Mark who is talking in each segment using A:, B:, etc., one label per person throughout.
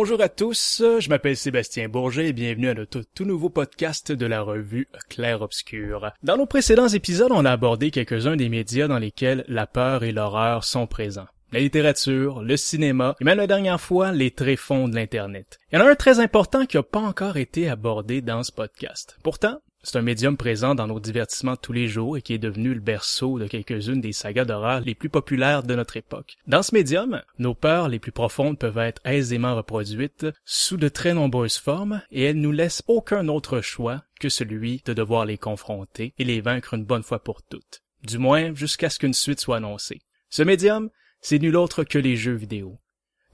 A: Bonjour à tous, je m'appelle Sébastien Bourget et bienvenue à notre tout nouveau podcast de la revue Clair Obscur. Dans nos précédents épisodes, on a abordé quelques-uns des médias dans lesquels la peur et l'horreur sont présents. La littérature, le cinéma et même la dernière fois, les tréfonds de l'Internet. Il y en a un très important qui n'a pas encore été abordé dans ce podcast. Pourtant, c'est un médium présent dans nos divertissements tous les jours et qui est devenu le berceau de quelques-unes des sagas d'horreur les plus populaires de notre époque. Dans ce médium, nos peurs les plus profondes peuvent être aisément reproduites sous de très nombreuses formes et elles nous laissent aucun autre choix que celui de devoir les confronter et les vaincre une bonne fois pour toutes. Du moins jusqu'à ce qu'une suite soit annoncée. Ce médium, c'est nul autre que les jeux vidéo.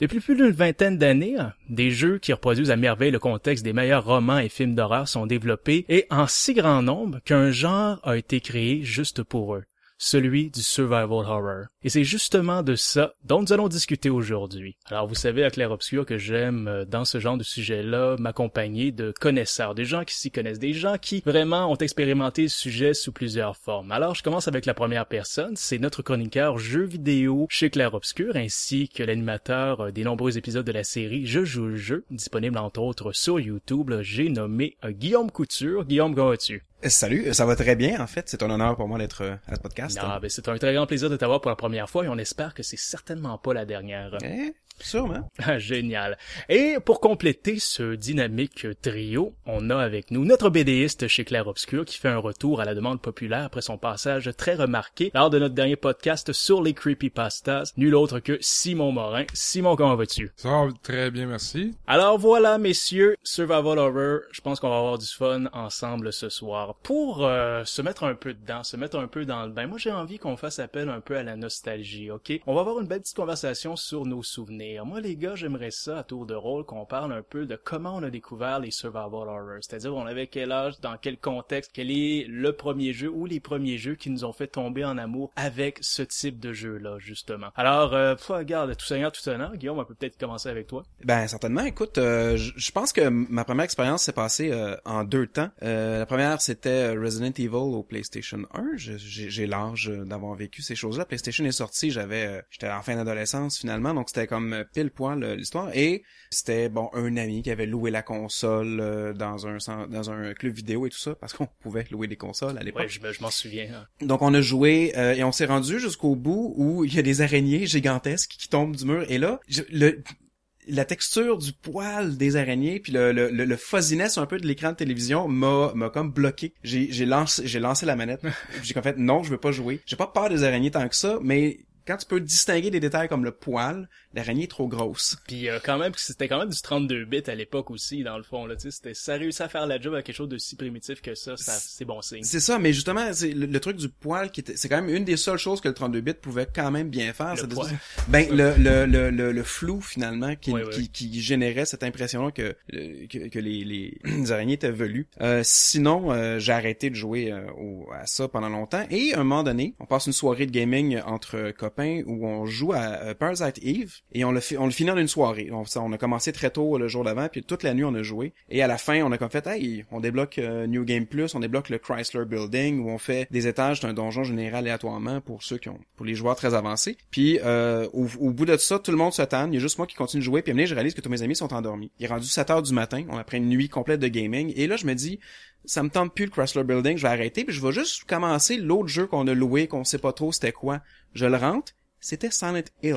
A: Depuis plus d'une vingtaine d'années, des jeux qui reproduisent à merveille le contexte des meilleurs romans et films d'horreur sont développés et en si grand nombre qu'un genre a été créé juste pour eux celui du survival horror. Et c'est justement de ça dont nous allons discuter aujourd'hui. Alors vous savez à Clair Obscur que j'aime euh, dans ce genre de sujet-là m'accompagner de connaisseurs, des gens qui s'y connaissent, des gens qui vraiment ont expérimenté le sujet sous plusieurs formes. Alors je commence avec la première personne, c'est notre chroniqueur jeux vidéo chez Clair Obscur ainsi que l'animateur euh, des nombreux épisodes de la série Je joue le jeu, disponible entre autres sur YouTube. J'ai nommé euh, Guillaume Couture. Guillaume, comment?
B: Salut, ça va très bien en fait. C'est un honneur pour moi d'être euh, à ce podcast.
A: Non, ben c'est un très grand plaisir de t'avoir pour la première fois et on espère que c'est certainement pas la dernière.
B: Eh, Sûrement.
A: Ah, génial. Et pour compléter ce dynamique trio, on a avec nous notre BDiste chez Claire Obscur qui fait un retour à la demande populaire après son passage très remarqué lors de notre dernier podcast sur les creepypastas, nul autre que Simon Morin. Simon, comment vas-tu?
C: Ça va très bien, merci.
A: Alors voilà, messieurs, Survival Horror, je pense qu'on va avoir du fun ensemble ce soir. Pour euh, se mettre un peu dedans, se mettre un peu dans le bain, moi j'ai envie qu'on fasse appel un peu à la nostalgie, ok? On va avoir une belle petite conversation sur nos souvenirs moi, les gars, j'aimerais ça, à tour de rôle, qu'on parle un peu de comment on a découvert les survival horror. C'est-à-dire, on avait quel âge, dans quel contexte, quel est le premier jeu ou les premiers jeux qui nous ont fait tomber en amour avec ce type de jeu-là, justement. Alors, euh, regarde, tout seigneur, tout honneur, Guillaume, on peut peut-être commencer avec toi.
B: Ben, certainement. Écoute, euh, je pense que ma première expérience s'est passée euh, en deux temps. Euh, la première, c'était Resident Evil au PlayStation 1. J'ai l'âge d'avoir vécu ces choses-là. PlayStation est sorti, j'avais, j'étais en fin d'adolescence finalement, donc c'était comme pile poil l'histoire et c'était bon un ami qui avait loué la console euh, dans un dans un club vidéo et tout ça parce qu'on pouvait louer des consoles à l'époque.
A: Ouais, je, m'en souviens. Hein.
B: Donc on a joué euh, et on s'est rendu jusqu'au bout où il y a des araignées gigantesques qui tombent du mur et là le la texture du poil des araignées puis le, le, le, fuzziness un peu de l'écran de télévision m'a m'a comme bloqué. J'ai j'ai lancé j'ai lancé la manette. j'ai comme fait non, je veux pas jouer. J'ai pas peur des araignées tant que ça, mais quand tu peux distinguer des détails comme le poil, l'araignée est trop grosse.
A: Puis euh, quand même, c'était quand même du 32 bits à l'époque aussi, dans le fond. Là, c'était, ça réussit à faire la job avec quelque chose de si primitif que ça, ça c'est bon signe.
B: C'est ça, mais justement, c'est le, truc du poil qui c'est quand même une des seules choses que le 32 bits pouvait quand même bien faire.
A: Le
B: ben le, le, le, le, flou finalement qui, qui, qui, générait cette impression que que, que les, les, araignées étaient velues. Euh, sinon, euh, j'ai arrêté de jouer euh, au, à ça pendant longtemps. Et à un moment donné, on passe une soirée de gaming entre copains où on joue à Parasite Eve et on le finit en une soirée. On, on, a commencé très tôt le jour d'avant, puis toute la nuit on a joué. Et à la fin, on a comme fait, hey, on débloque euh, New Game Plus, on débloque le Chrysler Building où on fait des étages d'un donjon général aléatoirement pour ceux qui ont, pour les joueurs très avancés. Puis euh, au, bout de ça, tout le monde se tanne. Il y a juste moi qui continue de jouer. Puis à je réalise que tous mes amis sont endormis. Il est rendu 7 heures du matin. On a pris une nuit complète de gaming. Et là, je me dis, ça me tente plus le Chrysler Building. Je vais arrêter. Puis je vais juste commencer l'autre jeu qu'on a loué, qu'on sait pas trop c'était quoi. Je le rentre. C'était Silent Hill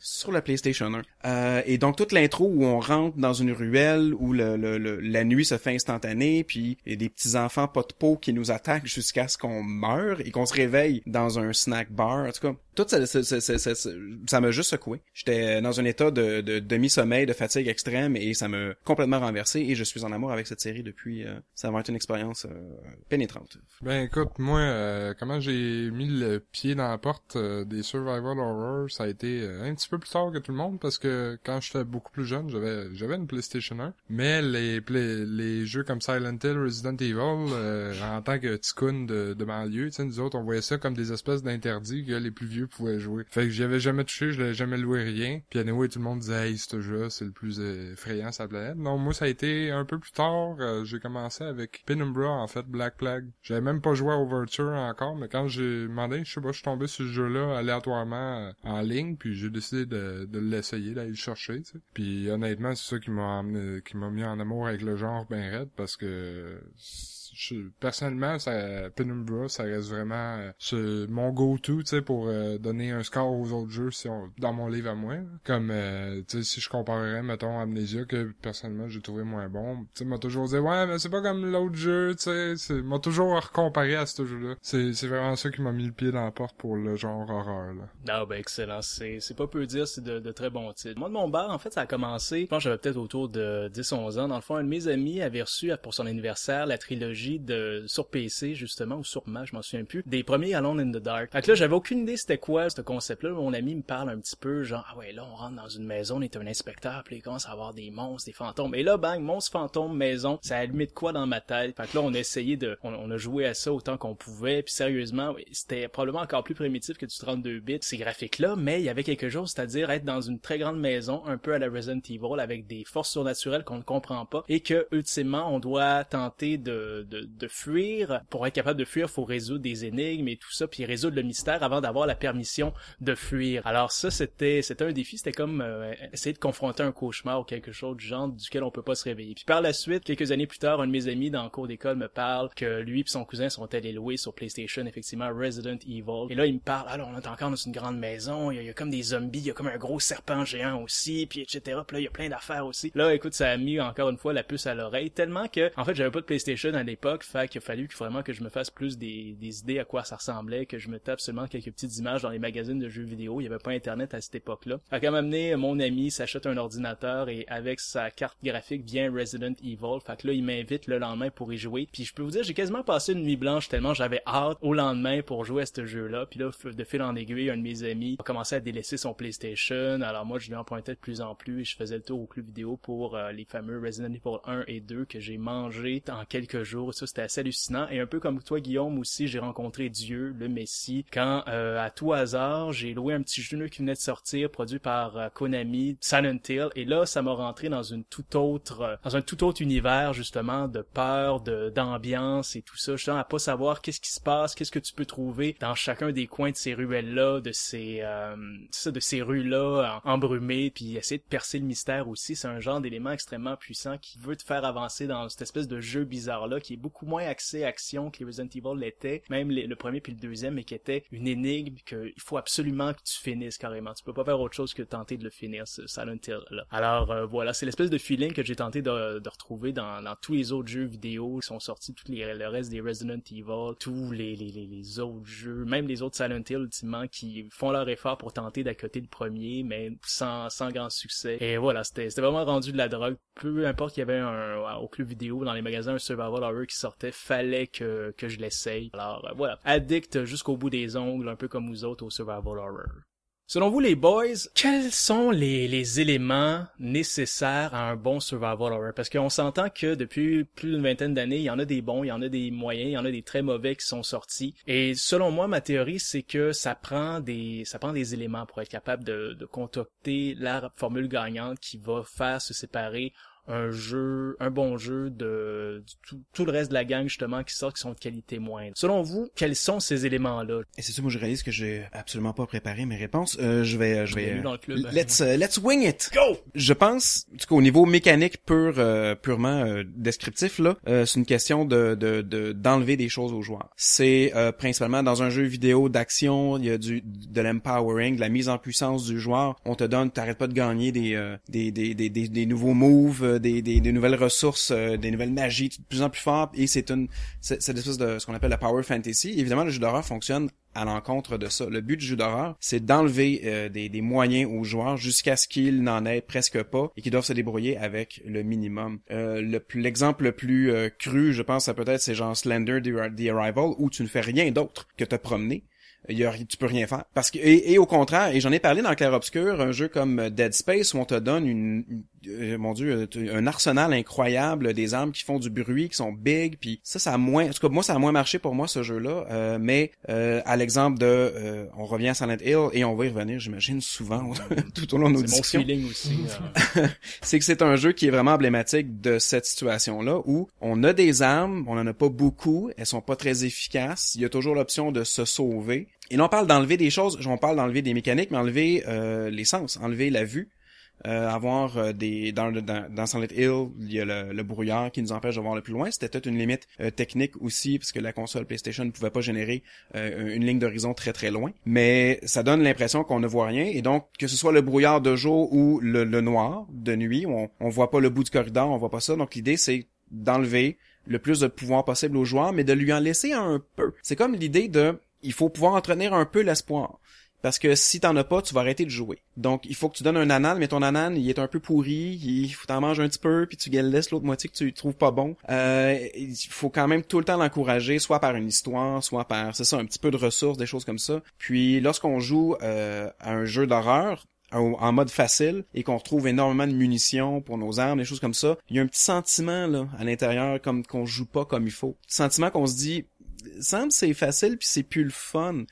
B: sur la PlayStation 1. Euh, et donc toute l'intro où on rentre dans une ruelle où le, le, la nuit se fait instantanée, puis il y a des petits enfants pas de peau qui nous attaquent jusqu'à ce qu'on meure et qu'on se réveille dans un snack bar. En tout cas, tout ça, ça, ça, ça, m'a juste secoué. J'étais dans un état de, de demi-sommeil, de fatigue extrême et ça m'a complètement renversé et je suis en amour avec cette série depuis. Euh, ça va être une expérience euh, pénétrante.
C: Ben écoute, moi, euh, comment j'ai mis le pied dans la porte des survival horror, ça a été un petit peu plus tard que tout le monde parce que quand j'étais beaucoup plus jeune, j'avais j'avais une PlayStation 1, mais les les jeux comme Silent Hill, Resident Evil, en tant que ticoun de, de banlieue, tu sais, nous autres, on voyait ça comme des espèces d'interdits que les plus vieux pouvait jouer. Fait que j'y avais jamais touché, je l'avais jamais loué rien. Puis à tout le monde disait hey, ce jeu c'est le plus effrayant sur la planète. Non, moi ça a été un peu plus tard, euh, j'ai commencé avec Penumbra en fait, Black Plague. J'avais même pas joué à Overture encore, mais quand j'ai demandé, je sais pas, je suis tombé sur ce jeu-là aléatoirement euh, en ligne, puis j'ai décidé décidé de, l'essayer, d'aller le chercher. Puis honnêtement, c'est ça qui m'a qui m'a mis en amour avec le genre ben raide parce que personnellement, ça, Penumbra, ça reste vraiment euh, mon go-to, tu sais, pour euh, donner un score aux autres jeux si on, dans mon livre à moi. Comme, euh, tu sais, si je comparerais, mettons, Amnesia, que personnellement, j'ai trouvé moins bon. Tu sais, m'a toujours dit, ouais, mais c'est pas comme l'autre jeu, tu sais, m'a toujours recomparé à ce jeu-là. C'est, vraiment ça qui m'a mis le pied dans la porte pour le genre horreur, là.
A: Ah, ben, excellent. C'est, c'est pas peu dire, c'est de, très bons titres. Moi, de mon bar, en fait, ça a commencé, je j'avais peut-être autour de 10-11 ans. Dans le fond, un de mes amis avait reçu, pour son anniversaire, la trilogie de sur PC justement ou sur Mac, je m'en souviens plus, des premiers Alone in the Dark. Fait que là, j'avais aucune idée c'était quoi ce concept-là. Mon ami me parle un petit peu genre ah ouais là on rentre dans une maison, on est un inspecteur, puis il commence à avoir des monstres, des fantômes. Et là bang, monstre fantôme maison, ça a de quoi dans ma tête? Fait que là on a essayé de on, a joué à ça autant qu'on pouvait. Puis sérieusement, c'était probablement encore plus primitif que du 32 bits ces graphiques là, mais il y avait quelque chose, c'est-à-dire être dans une très grande maison, un peu à la Resident Evil avec des forces surnaturelles qu'on ne comprend pas et que ultimement on doit tenter de, de, de fuir. Pour être capable de fuir, faut résoudre des énigmes et tout ça, puis résoudre le mystère avant d'avoir la permission de fuir. Alors ça, c'était c'était un défi, c'était comme euh, essayer de confronter un cauchemar ou quelque chose du genre duquel on peut pas se réveiller. Puis par la suite, quelques années plus tard, un de mes amis dans le cours d'école me parle que lui et son cousin sont allés louer sur PlayStation effectivement Resident Evil. Et là, il me parle, alors on est encore dans une grande maison, il y, a, comme des zombies, il y a comme un gros serpent géant aussi, puis etc. Puis là, il y a plein d'affaires aussi. Là, écoute, ça a mis encore une fois la puce à l'oreille, tellement que en fait, j'avais pas de PlayStation à l'époque, fait qu'il a fallu vraiment que je me fasse plus des, des idées à quoi ça ressemblait, que je me tape seulement quelques petites images dans les magazines de jeux vidéo. Il y avait pas internet à cette époque-là. Fait qu'à m'amener, mon ami s'achète un ordinateur et avec sa carte graphique vient Resident Evil. Fait que là, il m'invite le lendemain pour y jouer. Puis je peux vous dire, j'ai quasiment passé une nuit blanche tellement j'avais hâte au lendemain pour jouer à ce jeu-là. Puis là, de fil en aiguille, un de mes amis a commencé à délaisser son PlayStation. Alors moi, je lui empruntais de plus en plus et je faisais le tour au club vidéo pour euh, les fameux Resident Evil 1 et 2 que j'ai mangé en quelques jours. Ça, c'était assez hallucinant. Et un peu comme toi, Guillaume, aussi, j'ai rencontré Dieu, le Messie, quand, euh, à tout hasard, j'ai loué un petit jeu qui venait de sortir, produit par euh, Konami, Silent Hill, et là, ça m'a rentré dans une toute autre, euh, dans un tout autre univers, justement, de peur, de, d'ambiance et tout ça, justement, à pas savoir qu'est-ce qui se passe, qu'est-ce que tu peux trouver dans chacun des coins de ces ruelles-là, de ces, ça, de ces rues-là embrumées, puis essayer de percer le mystère aussi, c'est un genre d'élément extrêmement puissant qui veut te faire avancer dans cette espèce de jeu bizarre-là, qui est beaucoup moins axé action que les Resident Evil l'était, même le premier puis le deuxième, mais qui était une énigme qu'il faut absolument que tu finisses carrément. Tu peux pas faire autre chose que tenter de le finir, ce Silent Hill là. Alors euh, voilà, c'est l'espèce de feeling que j'ai tenté de, de retrouver dans, dans, tous les autres jeux vidéo qui sont sortis, tous les, le reste des Resident Evil, tous les, les, les, autres jeux, même les autres Silent Hill ultimement qui font leur effort pour tenter d'accoter le premier, mais sans, sans grand succès. Et voilà, c'était vraiment rendu de la drogue. Peu importe qu'il y avait un, au club vidéo, dans les magasins, un survival horror qui fallait que, je l'essaye. Alors euh, voilà, addict jusqu'au bout des ongles, un peu comme vous autres au survival horror. Selon vous les boys, quels sont les, les éléments nécessaires à un bon survival horror? Parce qu'on s'entend que depuis plus d'une vingtaine d'années, il y en a des bons, il y en a des moyens, il y en a des très mauvais qui sont sortis. Et selon moi, ma théorie, c'est que ça prend des ça prend des éléments pour être capable de, de la formule gagnante qui va faire se séparer un jeu, un bon jeu de, tout, le reste de la gang justement qui sort qui sont de qualité moindre. Selon vous, quels sont ces éléments-là?
B: Et c'est ça, moi je réalise que j'ai absolument pas préparé mes réponses. Euh, je vais, je vais. let's uh, let's wing it.
A: Go.
B: Je pense, du coup, au niveau mécanique pur, euh, purement euh, descriptif là, c'est une question de de d'enlever des choses aux joueurs. C'est principalement dans un jeu vidéo d'action, il y a du de l'empowering, de la mise en puissance du joueur. On te donne, t'arrêtes pas de gagner des des, des des des des nouveaux moves des, des, nouvelles ressources, euh, des nouvelles magies de plus en plus fortes, et c'est une c'est espèce de ce qu'on appelle la power fantasy. Évidemment, le jeu d'horreur fonctionne à l'encontre de ça. Le but du jeu d'horreur, c'est d'enlever euh, des, moyens aux joueurs jusqu'à ce qu'ils n'en aient presque pas et qu'ils doivent se débrouiller avec le minimum. Euh, l'exemple le, plus cru, je pense, ça peut-être c'est genre Slender The Arrival où tu ne fais rien d'autre que te promener il y tu peux rien faire parce que et, au contraire et j'en ai parlé dans Clair Obscur un jeu comme Dead Space où on te donne une, euh, mon dieu, un arsenal incroyable, des armes qui font du bruit, qui sont big, puis ça, ça a moins, en tout cas moi, ça a moins marché pour moi ce jeu-là. Euh, mais euh, à l'exemple de, on revient à Silent Hill et on va y revenir, j'imagine souvent tout au long de nos discussions.
A: C'est mon feeling aussi.
B: c'est que c'est un jeu qui est vraiment emblématique de cette situation-là où on a des armes, on en a pas beaucoup, elles sont pas très efficaces. Il y a toujours l'option de se sauver. Et là, on parle d'enlever des choses, on parle d'enlever des mécaniques, mais enlever euh, les sens, enlever la vue. Euh, avoir euh, des dans, dans, dans Silent Hill, il y a le, brouillard qui nous empêche de voir le plus loin. C'était peut-être une limite euh, technique aussi, parce que la console PlayStation ne pouvait pas générer une ligne d'horizon très très loin. Mais ça donne l'impression qu'on ne voit rien. Et donc, que ce soit le brouillard de jour ou le, noir de nuit, on, on voit pas le bout du corridor, on voit pas ça. Donc l'idée c'est d'enlever le plus de pouvoir possible au joueur, mais de lui en laisser un peu. C'est comme l'idée de il faut pouvoir entretenir un peu l'espoir. Parce que si t'en as pas, tu vas arrêter de jouer. Donc, il faut que tu donnes un anan, mais ton anan, il est un peu pourri, il faut t'en manger un petit peu, puis tu laisses l'autre moitié que tu trouves pas bon. Euh, il faut quand même tout le temps l'encourager, soit par une histoire, soit par, c'est ça, un petit peu de ressources, des choses comme ça. Puis, lorsqu'on joue euh, à un jeu d'horreur, en mode facile et qu'on retrouve énormément de munitions pour nos armes, des choses comme ça, il y a un petit sentiment là à l'intérieur comme qu'on joue pas comme il faut. Sentiment qu'on se dit semble c'est facile puis c'est plus le fun.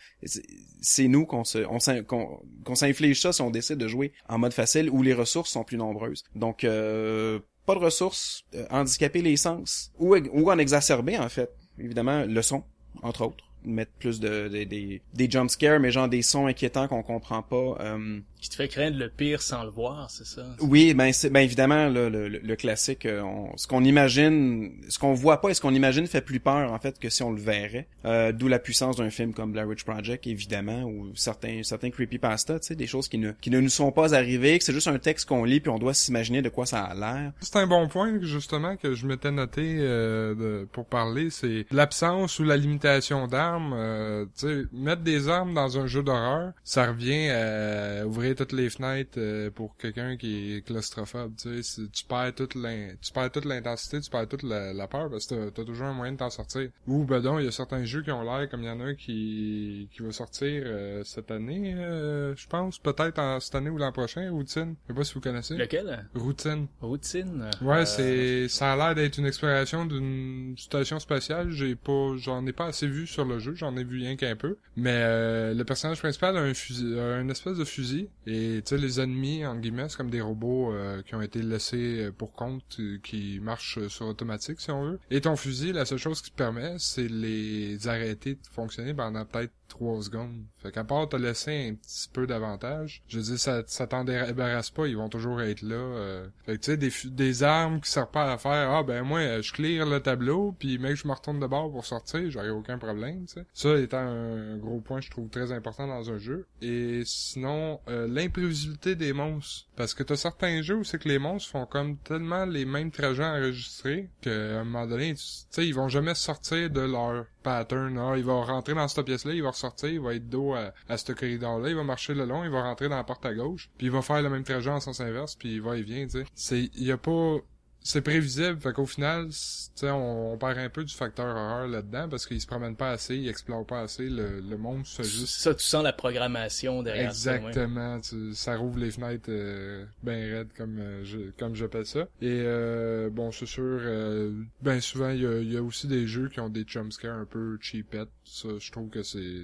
B: C'est nous qu'on se qu'on s'inflige ça si on décide de jouer en mode facile où les ressources sont plus nombreuses. Donc euh, pas de ressources, euh, handicaper les sens ou en exacerber en fait. Évidemment le son entre autres mettre plus de, des des jump scares mais genre des sons inquiétants qu'on comprend pas euh,
A: qui te fait craindre le pire sans le voir, c'est ça?
B: Oui, ben c'est ben évidemment le, le, classique, euh, ce qu'on imagine, ce qu'on voit pas et ce qu'on imagine fait plus peur en fait que si on le verrait. Euh, D'où la puissance d'un film comme Blair Witch Project, évidemment, ou certains certains creepypasta, tu sais, des choses qui ne qui ne nous sont pas arrivées, que c'est juste un texte qu'on lit puis on doit s'imaginer de quoi ça a l'air.
C: C'est un bon point justement que je m'étais noté euh, de, pour parler, c'est l'absence ou la limitation d'armes. Euh, tu sais, mettre des armes dans un jeu d'horreur, ça revient à ouvrir toutes les fenêtres euh, pour quelqu'un qui est claustrophobe, tu sais, tu perds toute tu perds toute l'intensité, tu perds toute la, peur parce que t'as as toujours un moyen de t'en sortir. Ou ben donc, il y a certains jeux qui ont l'air comme il y en a un qui qui va sortir euh, cette année, euh, je pense, peut-être en cette année ou l'an prochain, Routine. Je sais pas si vous connaissez.
A: Lequel?
C: Routine.
A: Routine.
C: Ouais, c'est ça a l'air d'être une exploration d'une station spatiale. J'ai pas, j'en ai pas assez vu sur le jeu, j'en ai vu rien qu'un peu. Mais le personnage principal a un fusil, a une espèce de fusil et tu sais, les ennemis, en guillemets, c'est comme des robots euh, qui ont été laissés euh, pour compte, euh, qui marchent sur automatique, si on veut. Et ton fusil, la seule chose qui te permet, c'est les arrêter de fonctionner pendant peut-être trois secondes. Fait qu'à part te laisser un petit peu d'avantage, je dire, ça, ça t'en débarrasse pas, ils vont toujours être là. Euh. Fait que tu sais, des, des armes qui servent pas à faire, ah ben moi, je clear le tableau, puis mec, je me retourne de bord pour sortir, j'aurais aucun problème, tu. Ça étant un gros point, je trouve très important dans un jeu. Et sinon, euh, l'imprévisibilité des monstres. Parce que t'as certains jeux où c'est que les monstres font comme tellement les mêmes trajets enregistrés qu'à un moment donné, tu sais, ils vont jamais sortir de leur pattern. Ah, il va rentrer dans cette pièce-là, il va ressortir, il va être dos à, à ce corridor-là, il va marcher le long, il va rentrer dans la porte à gauche, puis il va faire le même trajet en sens inverse, puis il va et vient, tu sais. C'est, il y a pas, c'est prévisible, fait qu'au final, tu on, on perd un peu du facteur horreur là-dedans parce qu'ils se promènent pas assez, ils explorent pas assez, le, le monde se juste...
A: Ça, tu sens la programmation derrière
C: Exactement, ça, rouvre les fenêtres euh, ben raides comme euh, je, comme j'appelle ça. Et euh, bon, c'est sûr, euh, ben souvent, il y a, y a, aussi des jeux qui ont des jumpscares un peu cheapettes. Ça, je trouve que c'est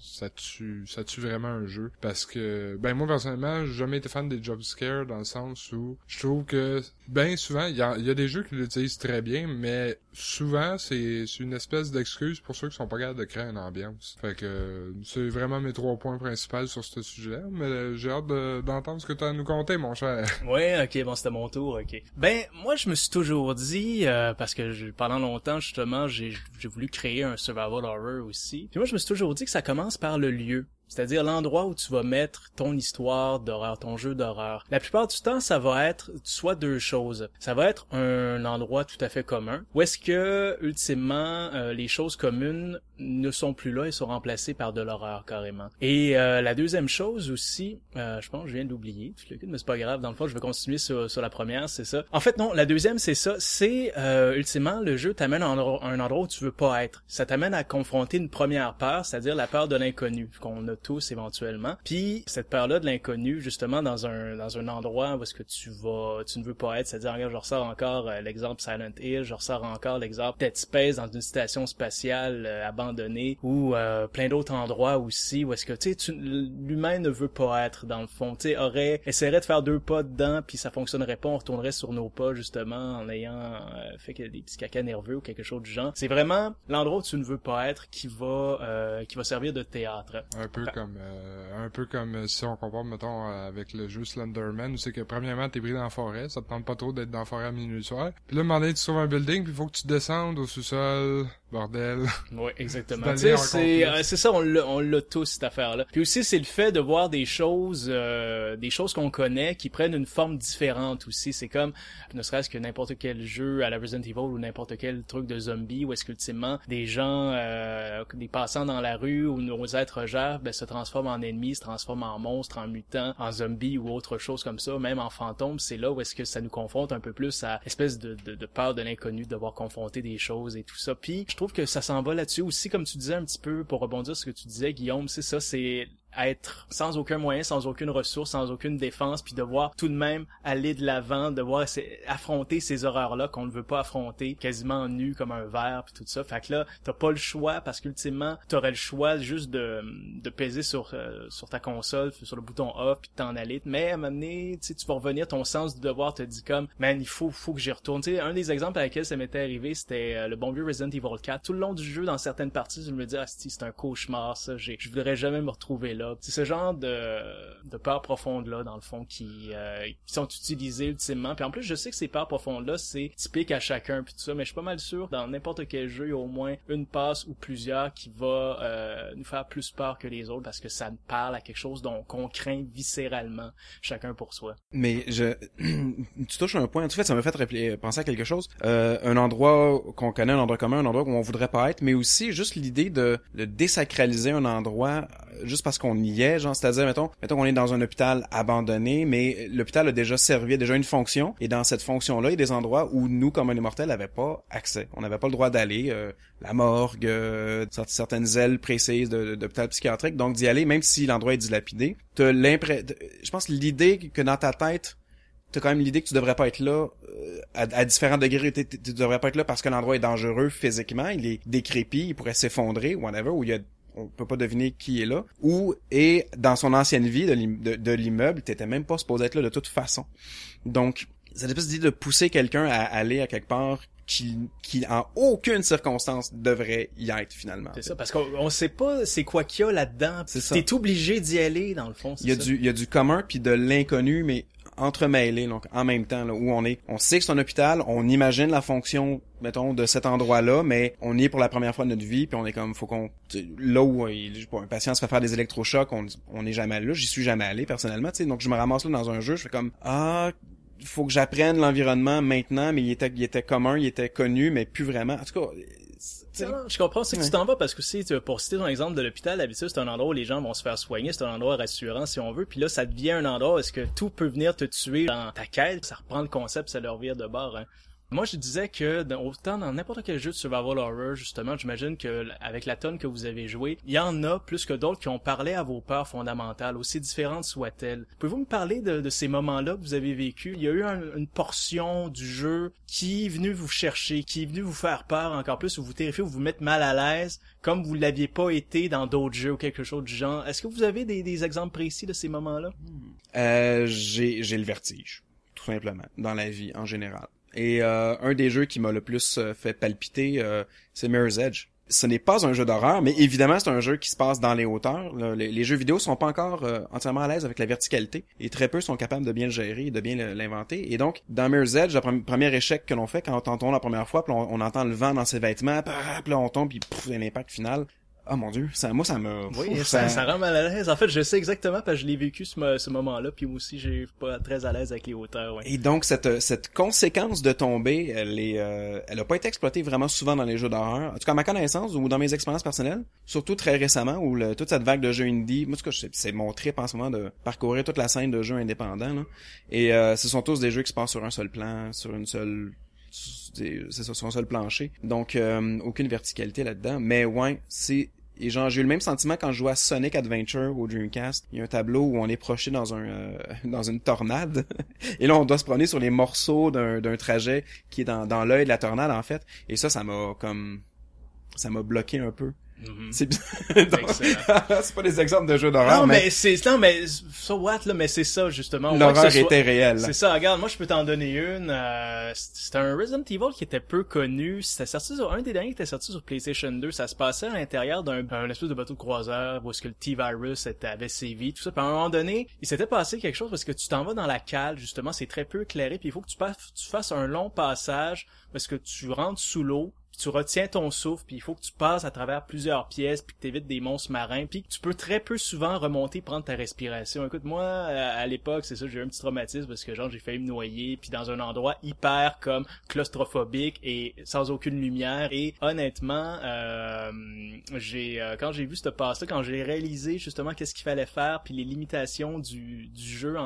C: ça tue ça tue vraiment un jeu parce que ben moi personnellement, j'ai jamais été fan des jumpscares dans le sens où je trouve que ben souvent il y a, y a, des jeux qui l'utilisent très bien, mais souvent c'est une espèce d'excuse pour ceux qui sont pas capables de créer une ambiance. Fait que c'est vraiment mes trois points principaux sur ce sujet-là, mais j'ai hâte d'entendre ce que tu as à nous conter, mon cher.
A: Ouais, ok, bon c'était mon tour, ok. Ben moi je me suis toujours dit euh, parce que pendant longtemps justement j'ai voulu créer un survival horror aussi. Puis moi je me suis toujours dit que ça commence par le lieu. C'est-à-dire l'endroit où tu vas mettre ton histoire d'horreur, ton jeu d'horreur. La plupart du temps, ça va être soit deux choses. Ça va être un endroit tout à fait commun, où est-ce que ultimement euh, les choses communes ne sont plus là et sont remplacés par de l'horreur carrément. Et euh, la deuxième chose aussi, euh, je pense que je viens d'oublier, mais c'est pas grave, dans le fond je vais continuer sur, sur la première, c'est ça. En fait non, la deuxième c'est ça, c'est euh, ultimement le jeu t'amène à un endroit où tu veux pas être. Ça t'amène à confronter une première peur, c'est-à-dire la peur de l'inconnu qu'on a tous éventuellement. Puis cette peur-là de l'inconnu, justement dans un dans un endroit où est-ce que tu vas, tu ne veux pas être, c'est-à-dire regarde, je ressors encore euh, l'exemple Silent Hill, je ressors encore l'exemple Dead Space dans une station spatiale euh, abandonnée ou euh, plein d'autres endroits aussi où est-ce que tu sais l'humain ne veut pas être dans le fond, tu sais aurait essaierait de faire deux pas dedans puis ça fonctionnerait pas, on retournerait sur nos pas justement en ayant fait que des petits caca nerveux ou quelque chose du genre. C'est vraiment l'endroit où tu ne veux pas être qui va qui va servir de théâtre.
C: Un peu comme un peu comme si on compare mettons avec le jeu Slenderman où c'est que premièrement t'es pris dans la forêt, ça te tente pas trop d'être dans la forêt à minuit soir. Puis là, un tu trouves un building, puis faut que tu descendes au sous-sol, bordel.
A: Oui, exactement. c'est euh, c'est ça, on l'a on l'a tous cette affaire-là. Puis aussi, c'est le fait de voir des choses, euh, des choses qu'on connaît qui prennent une forme différente aussi. C'est comme, ne serait-ce que n'importe quel jeu à la Resident Evil ou n'importe quel truc de zombie où est-ce qu'ultimement des gens, euh, des passants dans la rue ou nos êtres gèrent, ben, se transforment en ennemis, se transforment en monstres, en mutants, en zombies ou autre chose comme ça, même en fantômes. C'est là où est-ce que ça nous confronte un peu plus à espèce de, de, de peur de l'inconnu, de devoir confronter des choses et tout ça. Puis je trouve que ça s'en va là-dessus aussi, comme tu disais un petit peu, pour rebondir ce que tu disais, Guillaume, c'est ça, c'est être sans aucun moyen, sans aucune ressource, sans aucune défense, puis devoir tout de même aller de l'avant, devoir affronter ces horreurs-là qu'on ne veut pas affronter, quasiment nu comme un verre, puis tout ça. Fait que là, t'as pas le choix parce qu'ultimement, t'aurais le choix juste de, de peser sur euh, sur ta console, sur le bouton off, puis t'en aller. Mais à un moment donné, tu vas revenir, ton sens du devoir te dit comme, man, il faut faut que j'y retourne. sais un des exemples à laquelle ça m'était arrivé, c'était euh, le bon vieux Resident Evil 4. Tout le long du jeu, dans certaines parties, je me dis, ah, c'est un cauchemar, ça. Je voudrais jamais me retrouver là. C'est ce genre de, de peurs profondes-là, dans le fond, qui, euh, qui sont utilisées ultimement. Puis en plus, je sais que ces peurs profondes-là, c'est typique à chacun, puis tout ça, mais je suis pas mal sûr, dans n'importe quel jeu, il y a au moins une passe ou plusieurs qui va euh, nous faire plus peur que les autres, parce que ça parle à quelque chose dont qu'on craint viscéralement, chacun pour soi.
B: Mais je... tu touches un point, en fait, ça m'a fait penser à quelque chose. Euh, un endroit qu'on connaît, un endroit commun, un endroit où on voudrait pas être, mais aussi juste l'idée de, de désacraliser un endroit juste parce qu'on y est, genre, c'est-à-dire, mettons, mettons qu'on est dans un hôpital abandonné, mais l'hôpital a déjà servi, a déjà une fonction, et dans cette fonction-là, il y a des endroits où nous, comme un immortel, n'avait pas accès. On n'avait pas le droit d'aller, euh, la morgue, euh, certaines ailes précises d'hôpital psychiatrique, donc d'y aller, même si l'endroit est dilapidé. T'as l'impression, je pense l'idée que dans ta tête, t'as quand même l'idée que tu devrais pas être là euh, à, différents degrés. Tu, tu devrais pas être là parce que l'endroit est dangereux physiquement, il est décrépit, il pourrait s'effondrer, whatever, ou il y a on peut pas deviner qui est là, ou et dans son ancienne vie de l'immeuble, t'étais même pas supposé être là de toute façon. Donc, cette espèce d'idée de pousser quelqu'un à aller à quelque part qui, qui en aucune circonstance devrait y être finalement.
A: C'est ça, parce qu'on sait pas c'est quoi qu'il y a là-dedans. T'es obligé d'y aller dans le fond.
B: Il y a du il y a du commun puis de l'inconnu, mais entremêlés donc en même temps là, où on est. On sait que c'est un hôpital on imagine la fonction mettons de cet endroit là mais on est pour la première fois de notre vie puis on est comme faut qu'on là où il, un patient se fait faire des électrochocs on on n'est jamais allé là j'y suis jamais allé personnellement tu sais. Donc je me ramasse là dans un jeu je fais comme ah faut que j'apprenne l'environnement maintenant mais il était il était commun il était connu mais plus vraiment. En tout cas
A: je comprends, c'est que tu t'en vas parce que si pour citer ton exemple de l'hôpital, d'habitude c'est un endroit où les gens vont se faire soigner, c'est un endroit rassurant si on veut, puis là ça devient un endroit où est-ce que tout peut venir te tuer dans ta quête, ça reprend le concept, ça leur vire de bord. Hein. Moi, je disais que autant dans n'importe quel jeu de survival horror, justement, j'imagine que avec la tonne que vous avez joué, il y en a plus que d'autres qui ont parlé à vos peurs fondamentales, aussi différentes soient-elles. Pouvez-vous me parler de, ces moments-là que vous avez vécu Il y a eu une portion du jeu qui est venue vous chercher, qui est venue vous faire peur encore plus, ou vous terrifier, ou vous mettre mal à l'aise, comme vous l'aviez pas été dans d'autres jeux ou quelque chose du genre. Est-ce que vous avez des, des exemples précis de ces moments-là?
B: Euh, j'ai le vertige, tout simplement, dans la vie en général. Et euh, un des jeux qui m'a le plus euh, fait palpiter, euh, c'est Mirror's Edge. Ce n'est pas un jeu d'horreur, mais évidemment c'est un jeu qui se passe dans les hauteurs. Les, jeux vidéo sont pas encore entièrement à l'aise avec la verticalité et très peu sont capables de bien le gérer, de bien l'inventer. Et donc dans Mirror's Edge, le premier échec que l'on fait quand on tombe la première fois, puis on, entend le vent dans ses vêtements, puis là on tombe, puis l'impact final Oh mon dieu, ça, moi ça me...
A: Oui, ça, ça... rend mal à l'aise. En fait, je sais exactement parce que je l'ai vécu ce, ce moment-là, puis moi aussi j'ai pas très à l'aise avec les hauteurs. Ouais.
B: Et donc cette cette conséquence de tomber, elle est, euh, elle a pas été exploitée vraiment souvent dans les jeux d'horreur. En tout cas, à ma connaissance ou dans mes expériences personnelles, surtout très récemment où le, toute cette vague de jeux indie, moi c'est mon trip en ce moment de parcourir toute la scène de jeux indépendants. Là. Et euh, ce sont tous des jeux qui se passent sur un seul plan, sur une seule c'est ça, sur un seul plancher. Donc, euh, aucune verticalité là-dedans. Mais ouais, c'est... Et genre, j'ai eu le même sentiment quand je jouais à Sonic Adventure au Dreamcast. Il y a un tableau où on est projeté dans un euh, dans une tornade. Et là, on doit se promener sur les morceaux d'un trajet qui est dans, dans l'œil de la tornade, en fait. Et ça, ça m'a comme... Ça m'a bloqué un peu. Mm-hmm. C'est pas des exemples de jeux d'horreur.
A: Non, mais, c'est non mais so what là, mais c'est ça justement.
B: L'horreur était réelle.
A: C'est ça. Regarde, moi je peux t'en donner une. Euh, c'était un Resident Evil qui était peu connu. C'était sorti sur un des derniers qui était sorti sur PlayStation 2. Ça se passait à l'intérieur d'un espèce de bateau de croiseur où est-ce que le T-virus avait sévi, tout ça. Puis à un moment donné, il s'était passé quelque chose parce que tu t'en vas dans la cale justement. C'est très peu éclairé. Puis il faut que tu, tu fasses un long passage parce que tu rentres sous l'eau tu retiens ton souffle, puis il faut que tu passes à travers plusieurs pièces, puis que tu évites des monstres marins, puis tu peux très peu souvent remonter, prendre ta respiration. Écoute, moi, à l'époque, c'est ça, j'ai eu un petit traumatisme parce que genre j'ai failli me noyer, puis dans un endroit hyper comme claustrophobique et sans aucune lumière. Et honnêtement, euh, j'ai euh, quand j'ai vu cette passe-là, quand j'ai réalisé justement qu'est-ce qu'il fallait faire, puis les limitations du, du jeu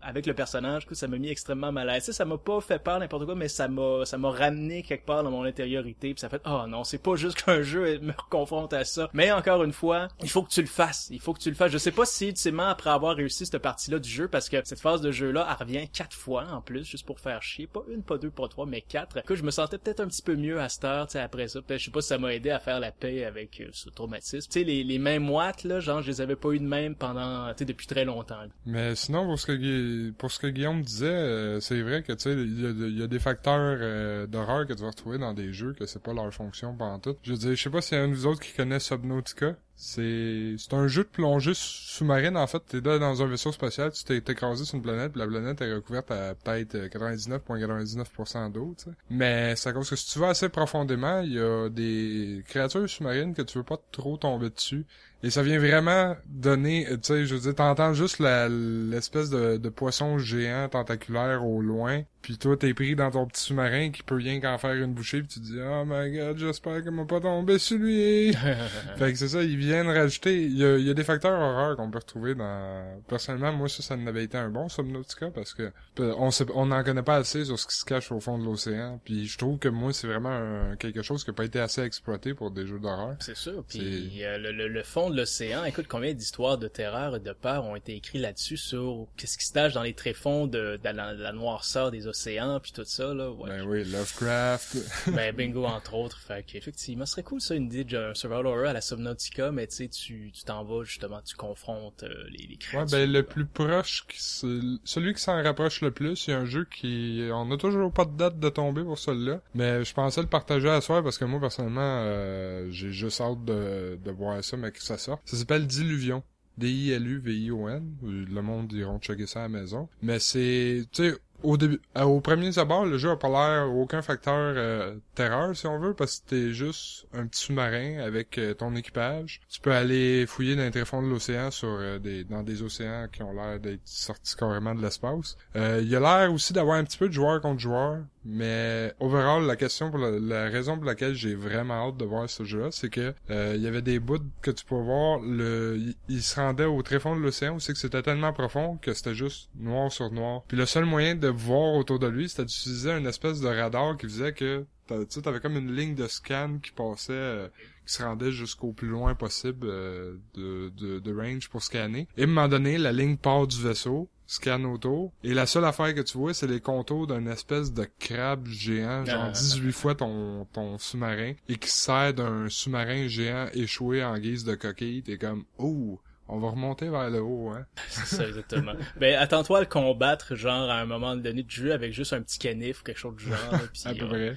A: avec le personnage, ça m'a mis extrêmement mal à l'aise. Ça m'a pas fait peur n'importe quoi, mais ça m'a ça m'a ramené quelque part dans mon intériorité ça fait oh non c'est pas juste qu'un jeu me confronte à ça mais encore une fois il faut que tu le fasses. Il faut que tu le fasses. Je sais pas si ultimement après avoir réussi cette partie là du jeu parce que cette phase de jeu là elle revient quatre fois en plus juste pour faire chier. Pas une pas deux pas trois mais quatre. Que je me sentais peut-être un petit peu mieux à cette heure tu sais après ça. Je sais pas si ça m'a aidé à faire la paix avec euh, ce traumatisme. Tu sais les, les mêmes moites là genre je les avais pas eu de même pendant tu sais depuis très longtemps.
C: Mais sinon pour ce que pour ce que Guillaume disait euh, c'est vrai que tu sais il y, a des facteurs euh, d'horreur que tu vas retrouver dans des jeux que c'est pas leur fonction pendant tout. Je veux je sais pas s'il y un de vous autres qui connaît Subnautica. C'est c'est un jeu de plongée sous-marine en fait. T'es dans un vaisseau spatial, tu t'es écrasé sur une planète, puis la planète est recouverte à peut-être 99,99% d'eau. Tu sais. Mais c'est à cause que si tu vas assez profondément, il y a des créatures sous-marines que tu veux pas trop tomber dessus. Et ça vient vraiment donner, tu sais, je veux dire, t'entends juste l'espèce de, de poisson géant tentaculaire au loin, puis toi t'es pris dans ton petit sous-marin qui peut rien qu'en faire une bouchée, puis tu te dis oh my god, j'espère qu'il m'a pas tombé sur lui. fait que c'est ça, ils viennent rajouter, il y a, y a des facteurs horreurs qu'on peut retrouver dans. Personnellement, moi ça, ça n'avait été un bon Subnautica parce que on sait, on n'en connaît pas assez sur ce qui se cache au fond de l'océan, puis je trouve que moi c'est vraiment quelque chose qui a pas été assez exploité pour des jeux d'horreur.
A: C'est sûr, puis euh, le, le, le fond l'océan. Écoute, combien d'histoires de terreur et de peur ont été écrites là-dessus sur qu'est-ce qui se cache dans les tréfonds de, de, la, noirceur des océans puis tout ça là.
C: Ouais. Ben oui, Lovecraft.
A: ben bingo entre autres. Fait qu'effectivement, ce serait cool ça une idée de survival horror à la Subnautica, mais tu sais, tu t'en vas justement, tu confrontes euh, les, les créatures.
C: Ouais, ben le plus proche, celui qui s'en rapproche le plus, a un jeu qui, on a toujours pas de date de tomber pour celui-là, mais je pensais le partager à soi parce que moi personnellement, euh, j'ai juste hâte de, de voir ça, mais que ça ça s'appelle Diluvion. D-I-L-U-V-I-O-N. Le monde iront checker ça à la maison. Mais c'est, tu sais, au début, euh, au premier abord, le jeu a pas l'air aucun facteur euh, terreur, si on veut, parce que t'es juste un petit sous-marin avec euh, ton équipage. Tu peux aller fouiller dans les tréfonds de l'océan sur des dans des océans qui ont l'air d'être sortis carrément de l'espace. Il y a l'air aussi d'avoir un petit peu de joueur contre joueur, mais overall, la question pour la, raison pour laquelle j'ai vraiment hâte de voir ce jeu-là, c'est que il y avait des bouts que tu peux voir, le il, se rendait au tréfonds de l'océan c'est que c'était tellement profond que c'était juste noir sur noir. Puis le seul moyen de voir autour de lui, c'était d'utiliser une espèce de radar qui faisait que tu avais comme une ligne de scan qui passait, euh, qui se rendait jusqu'au plus loin possible euh, de, de, de, range pour scanner. Et à un moment donné, la ligne part du vaisseau, scanne autour, et la seule affaire que tu vois, c'est les contours d'un espèce de crabe géant, genre 18 ah. fois ton, ton sous-marin, et qui sert d'un sous-marin géant échoué en guise de coquille. T'es comme, oh, on va remonter vers le haut, hein.
A: C'est ça, exactement. ben, attends-toi à le combattre, genre, à un moment donné du jeu avec juste un petit canif ou quelque chose du genre,
C: à peu près.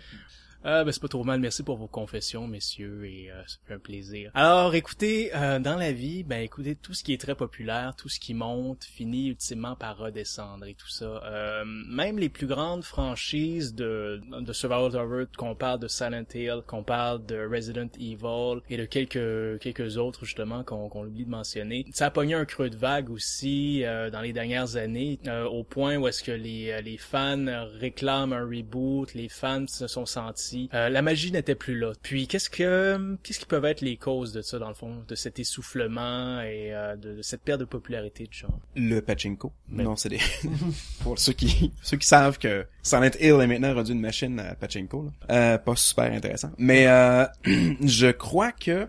A: Ah, ben c'est pas trop mal. Merci pour vos confessions, messieurs, et euh, ça un plaisir. Alors, écoutez, euh, dans la vie, ben écoutez, tout ce qui est très populaire, tout ce qui monte, finit ultimement par redescendre et tout ça. Euh, même les plus grandes franchises de, de Survival Horror, qu'on parle de Silent Hill, qu'on parle de Resident Evil et de quelques quelques autres justement qu'on qu'on oublie de mentionner, ça a pogné un creux de vague aussi euh, dans les dernières années, au point où est-ce que les les fans réclament un reboot, les fans se sont sentis, euh, la magie n'était plus là. Puis qu'est-ce que qu'est-ce qui peuvent être les causes de ça dans le fond, de cet essoufflement et euh, de, cette perte de popularité du genre?
B: Le pachinko. Non, c'est des pour ceux qui ceux qui savent que Silent Hill est maintenant rendu une machine à pachinko. Là. Euh, pas super intéressant, mais euh, je crois que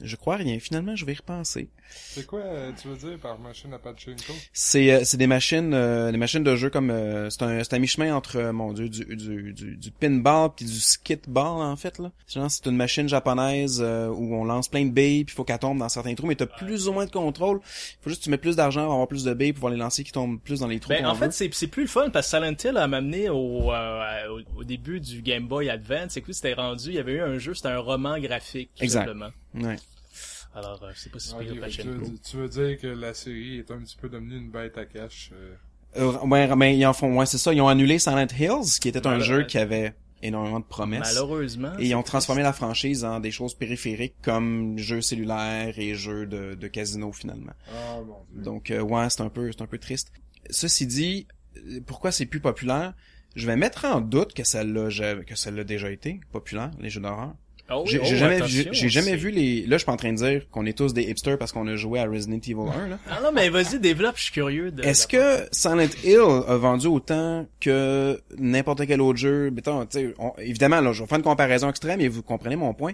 B: je crois rien. Finalement, je vais y repenser.
C: C'est quoi, euh, tu veux dire par machine à pachinko?
B: C'est, euh, c'est des machines, euh, des machines de jeu comme, c'est un, c'est un mi-chemin entre, mon dieu, du, du, du, du pinball puis du skitball, en fait, là. Genre, c'est une machine japonaise, où on lance plein de billes puis faut qu'elle tombe dans certains trous, mais t'as plus ou moins de contrôle. Faut juste que tu mets plus d'argent pour avoir plus de billes pour pouvoir les lancer qui tombent plus dans les trous.
A: Ben, en fait, c'est, c'est plus le fun parce que Silent Hill a m'amené au, au, début du Game Boy Advance. C'est que c'était rendu, il y avait eu un jeu, c'était un roman graphique, tout
B: exact.
A: simplement.
B: Ouais.
A: Alors, euh, c'est pas si
C: pire
A: okay,
C: tu, veux, tu veux dire que la série est un petit peu devenue une bête à cash euh...
B: Euh, ouais, mais ils en font, ouais, c'est ça. Ils ont annulé Silent Hills, qui était un jeu qui avait énormément de promesses.
A: Malheureusement.
B: Et ils ont transformé la franchise en des choses périphériques comme jeux cellulaires et jeux de, de casino finalement.
C: Ah, bon,
B: Donc euh, ouais, c'est un peu c'est un peu triste. Ceci dit, pourquoi c'est plus populaire? Je vais mettre en doute que ça l'a que ça l'a déjà été populaire les jeux d'horreur.
A: Oh
B: j'ai
A: oh,
B: jamais, j'ai jamais vu les. Là, je suis pas en train de dire qu'on est tous des hipsters parce qu'on a joué à Resident Evil 1. Là.
A: Ah non, mais vas-y, développe. Je suis curieux. De,
B: Est-ce que Silent Hill a vendu autant que n'importe quel autre jeu? Mettons, on, évidemment, là, je vais faire une comparaison extrême et vous comprenez mon point.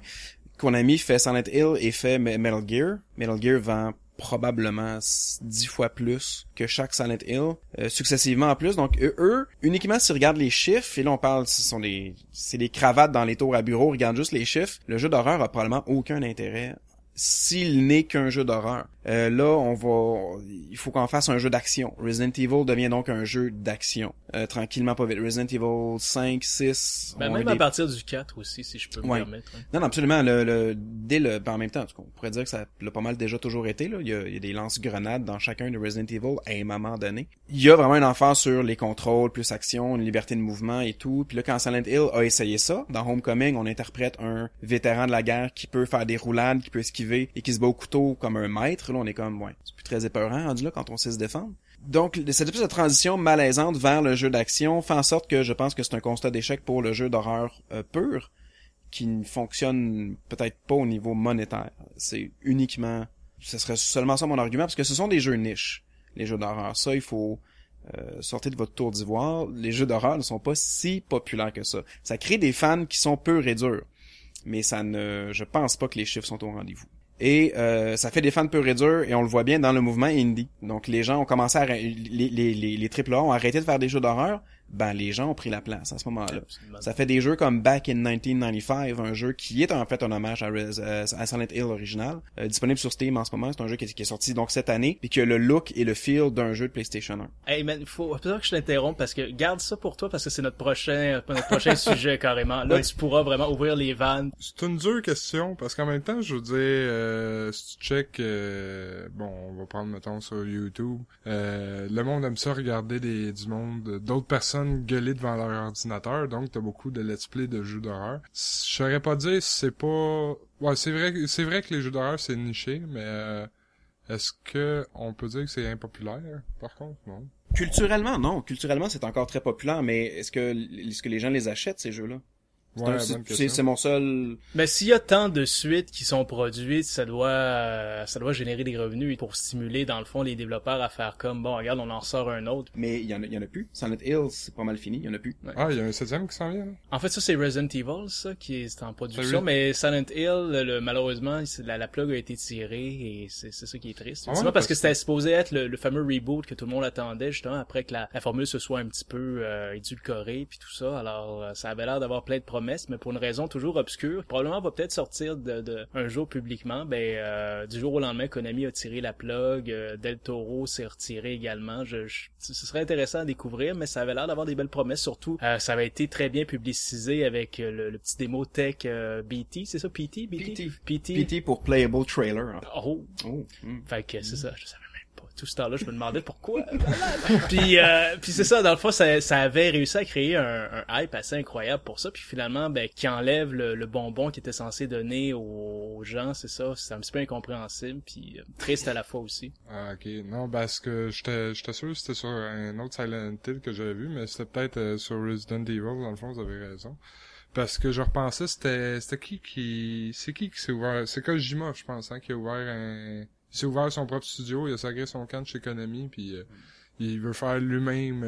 B: Konami fait Silent Hill et fait Metal Gear. Metal Gear vend probablement dix fois plus que chaque Silent Hill, euh, successivement en plus. Donc eux, uniquement s'ils regardent les chiffres, et là on parle, ce sont des, c'est des cravates dans les tours à bureau, regardent juste les chiffres, le jeu d'horreur a probablement aucun intérêt s'il n'est qu'un jeu d'horreur. Euh, là, on va, il faut qu'on fasse un jeu d'action. Resident Evil devient donc un jeu d'action. Euh, tranquillement, pas vite. Resident Evil 5, 6...
A: Ben, même à partir du 4 aussi, si je peux me permettre. Hein.
B: Non, non, absolument. Le, le, dès le, ben, en même temps, on pourrait dire que ça l'a pas mal déjà toujours été. Là. Il, y a, il y a des lance-grenades dans chacun de Resident Evil à un moment donné. Il y a vraiment un emphase sur les contrôles, plus action, une liberté de mouvement et tout. Puis là, quand Silent Hill a essayé ça, dans Homecoming, on interprète un vétéran de la guerre qui peut faire des roulades, qui peut esquiver et qui se bat au couteau comme un maître. Là, on est comme, ouais, c'est plus très épeurant rendu là quand on sait se défendre. Donc, cette espèce de transition malaisante vers le jeu d'action fait en sorte que je pense que c'est un constat d'échec pour le jeu d'horreur euh, pur, qui ne fonctionne peut-être pas au niveau monétaire. C'est uniquement, ce serait seulement ça mon argument, parce que ce sont des jeux niches, les jeux d'horreur. Ça, il faut euh, sortir de votre tour d'ivoire. Les jeux d'horreur ne sont pas si populaires que ça. Ça crée des fans qui sont peu et durs, mais ça ne, je pense pas que les chiffres sont au rendez-vous. Et euh, ça fait des fans peu réduire et on le voit bien dans le mouvement indie. Donc les gens ont commencé à les les les, les AAA ont arrêté de faire des jeux d'horreur ben les gens ont pris la place à ce moment-là. Ça fait des jeux comme Back in 1995, un jeu qui est en fait un hommage à, euh, à Silent Hill original, euh, disponible sur Steam en ce moment. C'est un jeu qui est, sorti donc cette année et qui a le look et le feel d'un jeu de PlayStation 1.
A: Hey man, faut pas que je t'interrompe parce que garde ça pour toi parce que c'est notre prochain notre prochain sujet carrément. Là, tu pourras vraiment ouvrir les vannes.
C: C'est une dure question parce qu'en même temps, je veux dire, euh, si tu check, bon, on va prendre mettons sur YouTube, le monde aime ça regarder des du monde, d'autres personnes gueuler devant leur ordinateur, donc t'as beaucoup de let's play de jeux d'horreur. Je saurais pas dire c'est pas... Ouais, c'est vrai, c'est vrai que les jeux d'horreur c'est niché, mais euh, est-ce que on peut dire que c'est impopulaire, par contre, non?
B: Culturellement, non. Culturellement, c'est encore très populaire, mais est-ce que, est-ce que les gens les achètent, ces jeux-là? C'est mon seul.
A: Mais s'il y a tant de suites qui sont produites, ça doit, euh, ça doit générer des revenus pour stimuler dans le fond les développeurs à faire comme bon, regarde, on en sort un autre.
B: Mais il y en a, il y en a plus. Silent Hill, c'est pas mal fini, il y en a plus.
C: Ah, il y a un septième qui s'en vient. Là.
A: En fait, ça c'est Resident Evil, ça qui est en production, mais Silent Hill, le, malheureusement, la, la plug a été tirée et c'est ça qui est triste. Ah parce, que c'était supposé être le, fameux reboot que tout le monde attendait justement après que la, formule se soit un petit peu euh, édulcorée puis tout ça. Alors, euh, ça avait l'air d'avoir plein de problèmes mais pour une raison toujours obscure, probablement va peut-être sortir de, de, un jour publiquement. Ben euh, du jour au lendemain, Konami a tiré la plug, euh, Del Toro s'est retiré également. Je, ce serait intéressant à découvrir, mais ça avait l'air d'avoir des belles promesses. Surtout, euh, ça avait été très bien publicisé avec le, petit démo tech BT, c'est ça, PT,
B: BT, PT, PT, pour Playable Trailer.
A: Oh, oh. Hmm. Fait que c'est ça. Je savais tout ce temps-là, je me demandais pourquoi. puis euh, puis c'est ça, dans le fond, ça, ça avait réussi à créer un, un, hype assez incroyable pour ça. Puis finalement, ben, qui enlève le, bonbon qui était censé donner aux, gens, c'est ça, c'est un petit peu incompréhensible, puis euh, triste à la fois aussi.
C: Ah ok, non, parce que j'étais j'étais sûr que c'était sur un autre Silent Hill que j'avais vu, mais c'était peut-être euh, sur Resident Evil, dans le fond, vous avez raison. Parce que je repensais, c'était c'était qui qui c'est qui qui s'est ouvert, c'est Kojima, je pense, hein, qui a ouvert un il s'est ouvert son propre studio, il a sagré son camp chez Konami, puis euh, il veut faire lui-même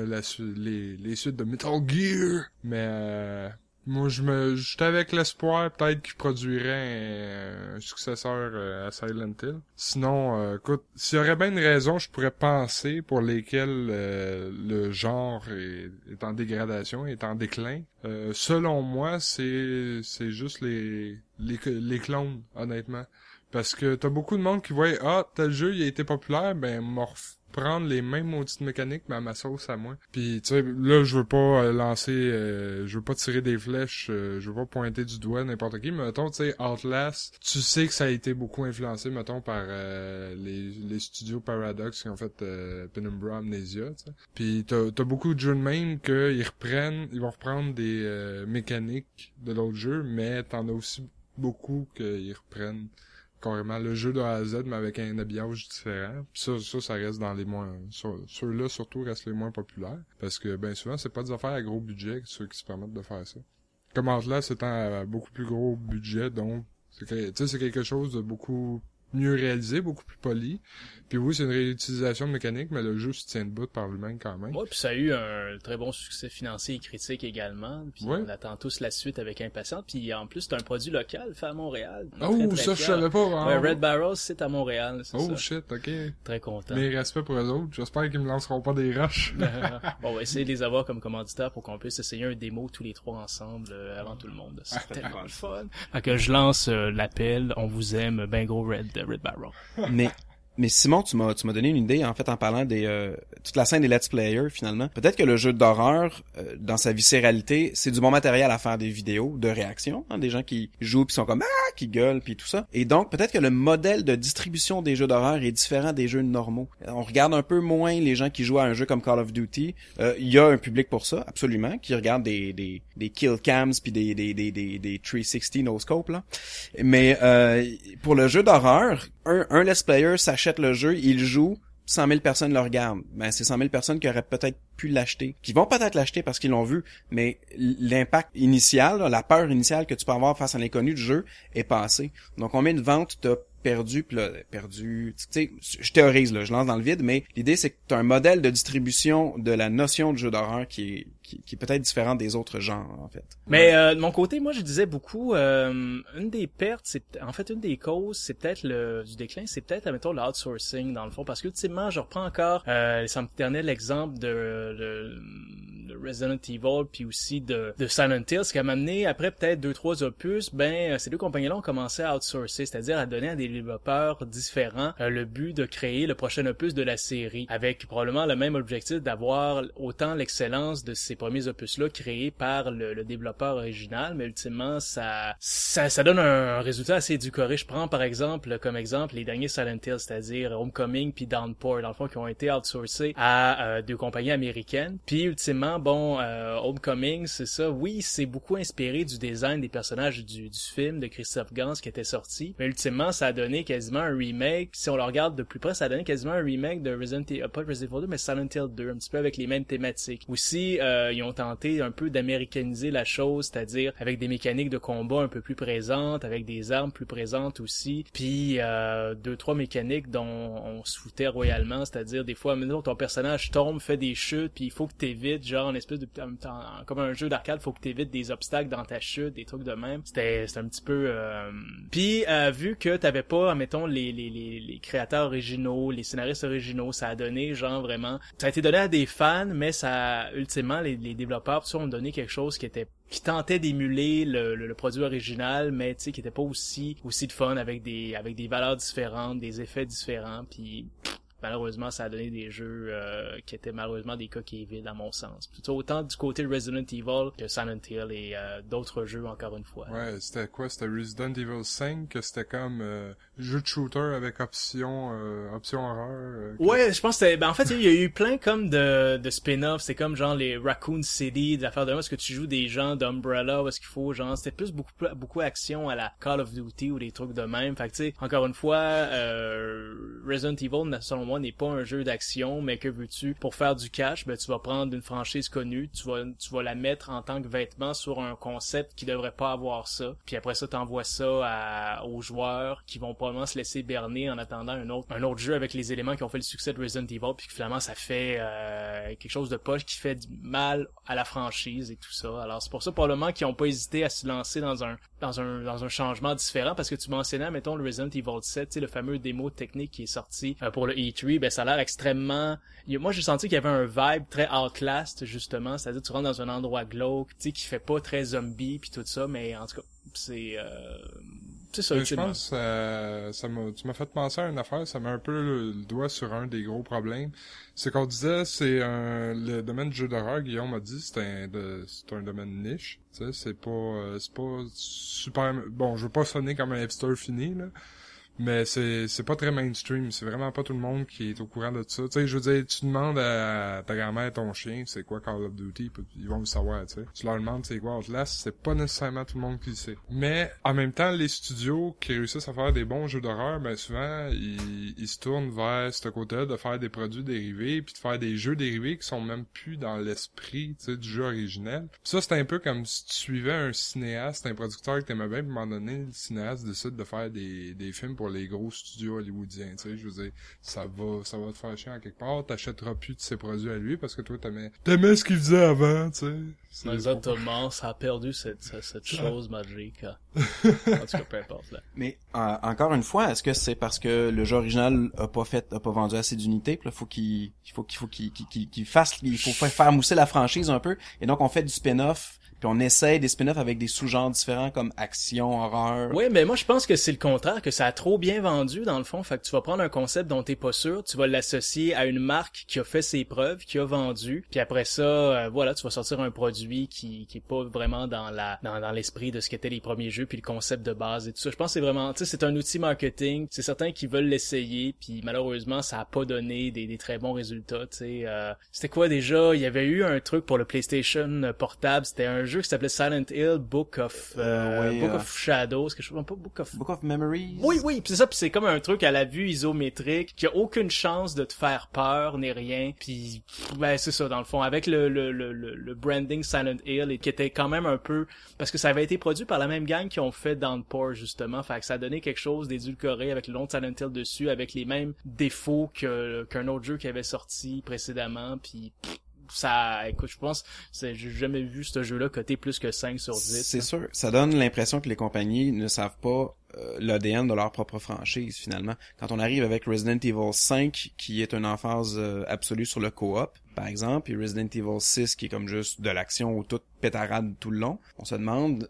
C: les, suites de Metal Gear. Mais euh, moi, je me, j'étais avec l'espoir peut-être qu'il produirait un, successeur euh, à Silent Hill. Sinon, écoute, s'il y aurait bien une raison, je pourrais penser pour lesquelles le genre est, en dégradation, est en déclin. selon moi, c'est c'est juste les les clones, honnêtement. Parce que t'as beaucoup de monde qui voit ah tel jeu il a été populaire ben morph prendre les mêmes maudites mécaniques mais à ma sauce à moi. Puis tu sais là je veux pas euh, lancer euh, je veux pas tirer des flèches, euh, je veux pas pointer du doigt n'importe qui mais mettons tu sais Outlast, tu sais que ça a été beaucoup influencé mettons par les, les studios Paradox qui ont fait Penumbra Amnesia, tu Puis t'as as beaucoup de jeux de même que ils reprennent, ils vont reprendre des mécaniques de l'autre jeu mais t'en as aussi beaucoup qu'ils reprennent carrément le jeu de A à Z mais avec un habillage différent. ça, ça, ça reste dans les moins ceux-là surtout restent les moins populaires parce que ben souvent c'est pas des affaires à gros budget ceux qui se permettent de faire ça. Comme là c'est un beaucoup plus gros budget donc c'est c'est quelque chose de beaucoup mieux réalisé, beaucoup plus poli. Puis oui, c'est une réutilisation de mécanique, mais le jeu se tient debout par lui-même quand même.
A: Ouais, puis ça a eu un très bon succès financier et critique également. Puis on attend tous la suite avec impatience. Puis en plus, c'est un produit local fait à Montréal.
C: Oh, ça je savais pas.
A: Hein. Ouais, Red Barrels, c'est à Montréal.
C: Oh shit, ok.
A: Très content.
C: Mais respect pour eux autres. J'espère qu'ils me lanceront pas des rushs.
A: bon, on va essayer de les avoir comme commanditaires pour qu'on puisse essayer un démo tous les trois ensemble euh, avant tout le monde. C'est ah, tellement le fun. Fait que je lance euh, l'appel. On vous aime, ben gros Red, Red Barrel.
B: Mais mais Simon, tu m'as tu m'as donné une idée en fait en parlant des euh, toute la scène des let's players finalement. Peut-être que le jeu d'horreur euh, dans sa viscéralité, c'est du bon matériel à faire des vidéos de réaction, hein, des gens qui jouent puis sont comme ah qui gueulent puis tout ça. Et donc peut-être que le modèle de distribution des jeux d'horreur est différent des jeux normaux. On regarde un peu moins les gens qui jouent à un jeu comme Call of Duty. Euh, il y a un public pour ça absolument qui regarde des des des kill cams puis des des des des, des 360 no scope là. Mais pour le jeu d'horreur, un, un let's player s'achète le jeu, il joue, 100 000 personnes le regardent. Ben, c'est 100 000 personnes qui auraient peut-être pu l'acheter, qui vont peut-être l'acheter parce qu'ils l'ont vu, mais l'impact initial, la peur initiale que tu peux avoir face à l'inconnu du jeu est passé. Donc, combien de ventes t'as perdu, puis là, perdu, tu sais, je théorise, là, je lance dans le vide, mais l'idée, c'est que tu un modèle de distribution de la notion de jeu d'horreur qui est, qui, qui est peut-être différent des autres genres, en fait.
A: Mais euh, de mon côté, moi, je disais beaucoup, euh, une des pertes, c'est en fait une des causes, c'est peut-être le du déclin, c'est peut-être, admettons, l'outsourcing, dans le fond, parce que, ultimement, je reprends encore, euh, ça me l'exemple de, de, Resident Evil, puis aussi de, de Silent Hill, ce qui a amené, après peut-être deux, trois opus, ben, ces deux compagnies-là ont commencé à outsourcer, c'est-à-dire à donner à des développeurs différents euh, le but de créer le prochain opus de la série, avec probablement le même objectif d'avoir autant l'excellence de ces premiers opus-là créés par le, développeur original, mais ultimement, ça, ça, ça donne un, résultat assez éducoré. Je prends par exemple, comme exemple, les derniers Silent Hill, c'est-à-dire Homecoming puis Downpour, dans le fond, qui ont été outsourcés à euh, deux compagnies américaines. Puis ultimement, bon, euh, Homecoming, c'est ça, oui, c'est beaucoup inspiré du design des personnages du, du film de Christophe Gans qui était sorti, mais ultimement, ça a donné quasiment un remake. Si on le regarde de plus près, ça a donné quasiment un remake de Resident Evil, pas Resident Evil 2, mais Silent Hill 2, un petit peu avec les mêmes thématiques. Aussi, euh, ils ont tenté un peu d'américaniser la chose, c'est-à-dire avec des mécaniques de combat un peu plus présentes, avec des armes plus présentes aussi, puis euh, deux trois mécaniques dont on se foutait royalement, c'est-à-dire des fois, maintenant ton personnage tombe, fait des chutes, puis il faut que t'évites, genre en espèce de comme un jeu d'arcade, faut que t'évites des obstacles dans ta chute, des trucs de même. C'était un petit peu euh... puis euh, vu que t'avais pas mettons les, les, les, les créateurs originaux, les scénaristes originaux, ça a donné genre vraiment ça a été donné à des fans, mais ça ultimement les les développeurs ont donné quelque chose qui était qui tentait d'émuler le, le, produit original, mais tu sais qui était pas aussi aussi de fun avec des avec des valeurs différentes, des effets différents, puis malheureusement, ça a donné des jeux euh, qui étaient malheureusement des coquilles vides à mon sens. Plutôt autant du côté Resident Evil que Silent Hill et euh, d'autres jeux encore une fois.
C: Ouais, c'était quoi? C'était Resident Evil 5 que c'était comme euh, jeu de shooter avec option option horreur.
A: Ouais, je pense que ben en fait il y a eu plein comme de, de spin-offs, c'est comme genre les Raccoon City, des affaires de est-ce que tu joues des gens d'Umbrella, est-ce qu'il faut genre c'était plus beaucoup beaucoup action à la Call of Duty ou des trucs de même. Fait que tu sais encore une fois Resident Evil selon n'est pas un jeu d'action, mais que veux-tu? Pour faire du cash, ben tu vas prendre une franchise connue, tu vas tu vas la mettre en tant que vêtement sur un concept qui devrait pas avoir ça, puis après ça t'envoies ça à, aux joueurs qui vont se laisser berner en attendant un autre un autre jeu avec les éléments qui ont fait le succès de Resident Evil, puis finalement ça fait euh, quelque chose de poche qui fait du mal à la franchise et tout ça. Alors c'est pour ça probablement qu'ils ont pas hésité à se lancer dans un dans un dans un changement différent parce que tu mentionnais mettons le Resident Evil 7, le fameux démo technique qui est sorti euh, pour le E3 ben ça a l'air extrêmement. Moi, j'ai senti qu'il y avait un vibe très Outlast justement, c'est-à-dire tu rentres dans un endroit glauque, tu sais, qui fait pas très zombie puis tout ça, mais en tout cas, c'est. Euh... C'est ça,
C: Je pense euh, ça m'a, tu m'as fait penser à une affaire, ça met un peu le, doigt sur un des gros problèmes. C'est qu'on disait, c'est un, le domaine du jeu d'horreur, Guillaume m'a dit, c'est un, c'est un domaine niche. Tu sais, c'est pas, euh, c'est pas super, bon, je veux pas sonner comme un hipster fini, là mais c'est c'est pas très mainstream. C'est vraiment pas tout le monde qui est au courant de ça. Tu sais je veux dire tu demandes à ta grand-mère ton chien c'est quoi Call of Duty? Ils vont le savoir tu sais. Tu leur demandes c'est quoi Outlast c'est pas nécessairement tout le monde qui le sait. Mais en même temps les studios qui réussissent à faire des bons jeux d'horreur ben souvent ils, ils se tournent vers ce côté-là de faire des produits dérivés puis de faire des jeux dérivés qui sont même plus dans l'esprit tu sais du jeu originel. Ça c'est un peu comme si tu suivais un cinéaste un producteur que t'aimais bien puis à un moment donné le cinéaste décide de faire des des films pour les gros studios hollywoodiens, tu sais, je veux dire, ça va, ça va te faire chier en quelque part, t'achèteras plus de ses produits à lui parce que toi t'aimais, t'aimais ce qu'il faisait avant, tu sais.
A: Exactement, ça a perdu cette, cette, chose magique. Hein. en tout cas, peu importe, là.
B: Mais, euh, encore une fois, est-ce que c'est parce que le jeu original a pas fait, a pas vendu assez d'unités, puis là, faut qu'il, il faut qu'il faut qu'il, qu'il, qu'il fasse, il faut faire mousser la franchise un peu, et donc on fait du spin-off puis on essaye des spin-offs avec des sous-genres différents comme action, horreur.
A: Oui, mais moi je pense que c'est le contraire, que ça a trop bien vendu dans le fond. Fait que tu vas prendre un concept dont t'es pas sûr, tu vas l'associer à une marque qui a fait ses preuves, qui a vendu, puis après ça, euh, voilà, tu vas sortir un produit qui qui est pas vraiment dans la dans, dans l'esprit de ce qu'étaient les premiers jeux puis le concept de base et tout ça. Je pense que c'est vraiment, tu sais, c'est un outil marketing. C'est certains qui veulent l'essayer, puis malheureusement ça a pas donné des, des très bons résultats. Tu sais, euh, c'était quoi déjà? Il y avait eu un truc pour le PlayStation portable, c'était un jeu qui s'appelait Silent Hill Book of euh, euh Book of Shadows, quelque chose pas Book of
B: Book of Memories.
A: Oui oui, c'est ça, puis c'est comme un truc à la vue isométrique qui a aucune chance de te faire peur ni rien. Puis ben c'est ça dans le fond avec le le, le le branding Silent Hill et qui était quand même un peu parce que ça avait été produit par la même gang qui ont fait Downpour justement, fait que ça a donné quelque chose d'édulcoré avec le nom de Silent Hill dessus avec les mêmes défauts que qu'un autre jeu qui avait sorti précédemment puis ça, écoute, je pense, j'ai jamais vu ce jeu-là coté plus que 5 sur 10.
B: C'est sûr. Ça donne l'impression que les compagnies ne savent pas euh, l'ADN de leur propre franchise, finalement. Quand on arrive avec Resident Evil 5, qui est une emphase euh, absolue sur le co-op, par exemple, et Resident Evil 6, qui est comme juste de l'action ou toute pétarade tout le long, on se demande,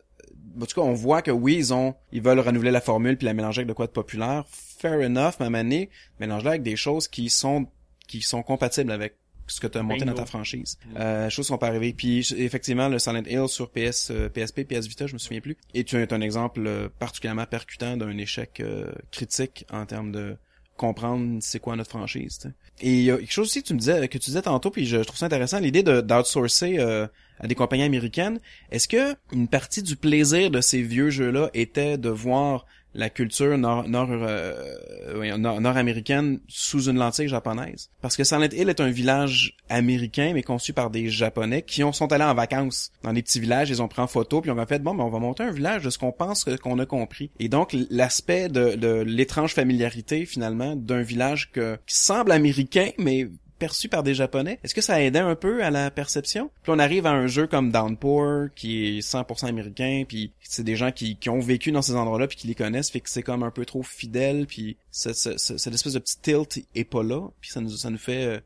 B: en tout cas, on voit que oui, ils ont, ils veulent renouveler la formule puis la mélanger avec de quoi de populaire. Fair enough, même année, mélanger avec des choses qui sont, qui sont compatibles avec ce que tu as monté dans ta franchise. Euh, choses sont pas arrivées. Puis effectivement, le Silent Hill sur PS, PSP, PS Vita, je me souviens plus. Et tu es un exemple euh, particulièrement percutant d'un échec euh, critique en termes de comprendre c'est quoi notre franchise. Et il y a quelque chose aussi que tu me disais que tu disais tantôt, puis je, trouve ça intéressant, l'idée de d'outsourcer euh, à des compagnies américaines. Est-ce que une partie du plaisir de ces vieux jeux-là était de voir la culture nord nord euh, nord américaine sous une lentille japonaise. Parce que Silent Hill est un village américain mais conçu par des japonais qui ont sont allés en vacances dans des petits villages. Ils ont pris en photo puis on a fait bon ben on va monter un village de ce qu'on pense qu'on a compris. Et donc l'aspect de, de l'étrange familiarité finalement d'un village que, qui semble américain mais perçu par des Japonais? Est-ce que ça aidait un peu à la perception? Puis on arrive à un jeu comme Downpour, qui est 100% américain, puis c'est des gens qui, ont vécu dans ces endroits-là, puis qui les connaissent, fait que c'est comme un peu trop fidèle, puis cette, espèce de petit tilt est pas là, puis ça nous, ça nous fait euh,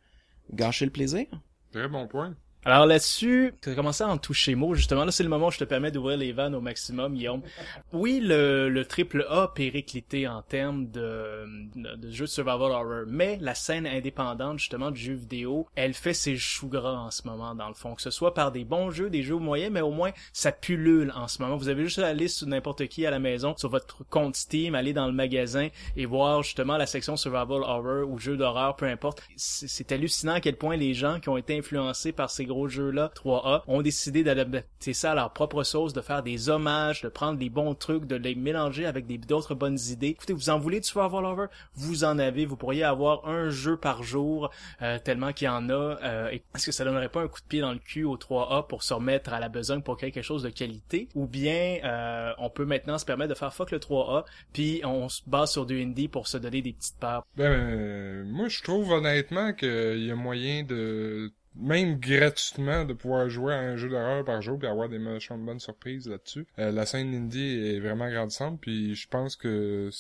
B: gâcher le plaisir.
C: Très bon point.
A: Alors là-dessus, tu as commencé à en toucher mot, justement. Là, c'est le moment où je te permets d'ouvrir les vannes au maximum, Guillaume. Oui, le, le triple A périclité en termes de, de, de jeu de survival horror, mais la scène indépendante, justement, du jeu vidéo, elle fait ses choux gras en ce moment, dans le fond. Que ce soit par des bons jeux, des jeux moyens, mais au moins, ça pullule en ce moment. Vous avez juste à aller sur n'importe qui à la maison, sur votre compte Steam, aller dans le magasin et voir, justement, la section survival horror ou jeux d'horreur, peu importe. C'est hallucinant à quel point les gens qui ont été influencés par ces gros jeux-là, 3A, ont décidé d'adapter ça à leur propre sauce, de faire des hommages, de prendre des bons trucs, de les mélanger avec d'autres bonnes idées. Écoutez, vous en voulez du survival? Vous en avez. Vous pourriez avoir un jeu par jour, euh, tellement qu'il y en a. Euh, Est-ce que ça donnerait pas un coup de pied dans le cul au 3A pour se remettre à la besogne pour créer quelque chose de qualité? Ou bien euh, on peut maintenant se permettre de faire fuck le 3A, puis on se base sur du indie pour se donner des petites parts?
C: Ben, moi je trouve honnêtement qu'il y a moyen de même gratuitement de pouvoir jouer à un jeu d'horreur par jour puis avoir des méchantes bonnes surprises là-dessus. Euh, la scène indie est vraiment grandissante puis je pense que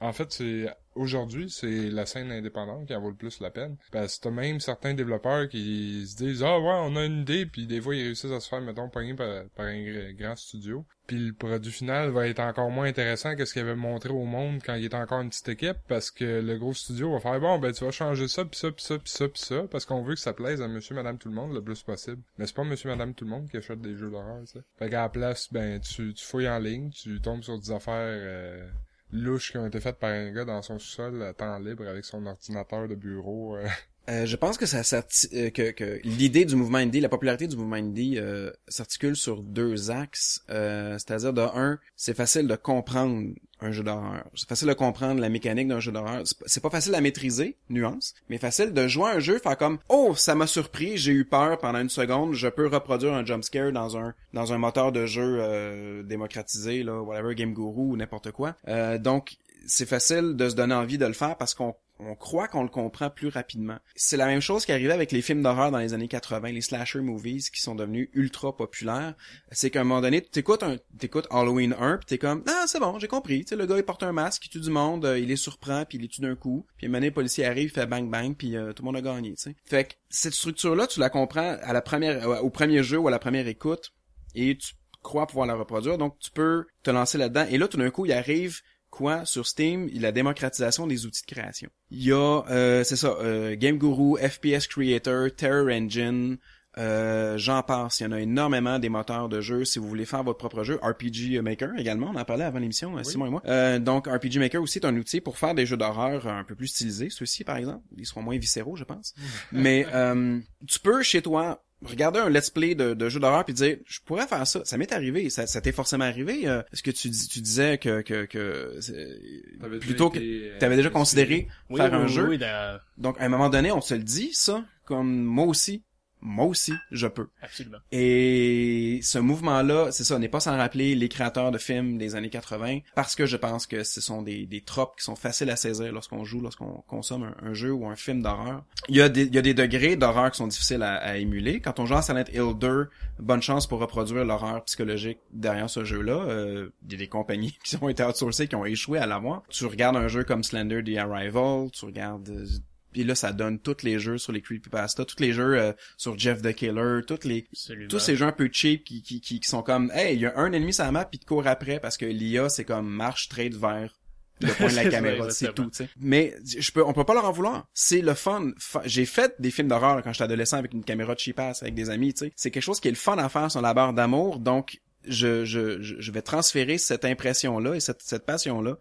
C: en fait c'est aujourd'hui c'est la scène indépendante qui en vaut le plus la peine. Parce que même certains développeurs qui se disent ah ouais on a une idée puis des fois ils réussissent à se faire mettons pogner par, par un grand studio. Puis le produit final va être encore moins intéressant que ce qu'il avait montré au monde quand il était encore une petite équipe parce que le gros studio va faire bon ben tu vas changer ça puis ça puis ça puis ça puis ça parce qu'on veut que ça plaise à monsieur madame tout le monde le plus possible. Mais c'est pas monsieur madame tout le monde qui achète des jeux d'horreur ça fait qu'à la place ben tu, tu fouilles en ligne tu tombes sur des affaires euh, louches qui ont été faites par un gars dans son sous-sol à temps libre avec son ordinateur de bureau euh.
B: Euh, je pense que ça euh, que, que l'idée du mouvement indie, la popularité du mouvement indie euh, s'articule sur deux axes. C'est-à-dire de un, c'est facile de comprendre un jeu d'horreur. C'est facile de comprendre la mécanique d'un jeu d'horreur. C'est pas facile à maîtriser, nuance, mais facile de jouer un jeu, faire comme oh ça m'a surpris, j'ai eu peur pendant une seconde, je peux reproduire un jump scare dans un dans un moteur de jeu démocratisé là, whatever Game Guru ou n'importe quoi. donc c'est facile de se donner envie de le faire parce qu'on on croit qu'on le comprend plus rapidement. C'est la même chose qui arrivait avec les films d'horreur dans les années 80, les slasher movies qui sont devenus ultra populaires. C'est qu'à un moment donné, t'écoutes un, t'écoutes Halloween 1 pis t'es comme, ah, c'est bon, j'ai compris. Tu sais, le gars, il porte un masque, il tue du monde, euh, il les surprend puis il les tue d'un coup. Puis un moment le policier arrive, il fait bang bang puis euh, tout le monde a gagné. Fait que cette structure-là, tu la comprends à la première, au premier jeu ou à la première écoute et tu crois pouvoir la reproduire. Donc, tu peux te lancer là-dedans. Et là, tout d'un coup, il arrive quoi sur Steam la démocratisation des outils de création. Il y a euh, c'est ça euh, Game Guru, FPS Creator, Terror Engine, euh, j'en passe. Il y en a énormément des moteurs de jeu si vous voulez faire votre propre jeu. RPG Maker également, on en parlait avant l'émission, Simon et moi. donc RPG Maker aussi est un outil pour faire des jeux d'horreur un peu plus stylisés. Ceux-ci par exemple, ils seront moins viscéraux, je pense. Mais tu peux chez toi regarder un let's play de, de jeu d'horreur puis dire je pourrais faire ça. Ça m'est arrivé ça, ça t'est forcément arrivé euh, est-ce que tu tu disais que que que plutôt que tu avais déjà considéré faire un jeu? donc à un moment donné on se le dit ça comme moi aussi moi aussi, je peux.
A: Absolument.
B: Et ce mouvement-là, c'est ça, on n'est pas sans rappeler les créateurs de films des années 80, parce que je pense que ce sont des, des tropes qui sont faciles à saisir lorsqu'on joue, lorsqu'on consomme un, jeu ou un film d'horreur. Il y a des, il y a des degrés d'horreur qui sont difficiles à, à, émuler. Quand on joue à Silent Hill 2, bonne chance pour reproduire l'horreur psychologique derrière ce jeu-là. Euh, il y a des compagnies qui ont été outsourcées, qui ont échoué à l'avoir. Tu regardes un jeu comme Slender The Arrival, tu regardes puis là, ça donne tous les jeux sur les creepypasta, tous les jeux euh, sur Jeff the Killer, tous les tous ces jeux un peu cheap qui, qui, qui, sont comme hey, il y a un ennemi sur la map puis te court après parce que l'IA c'est comme marche trade vers le point de la caméra, c'est tout, tu sais. Mais je peux on peut pas leur en vouloir. C'est le fun. J'ai fait des films d'horreur quand j'étais adolescent avec une caméra cheap ass avec des amis, tu sais. C'est quelque chose qui est le fun à faire sur la barre d'amour, donc je, je, je vais transférer cette impression là et cette, cette passion là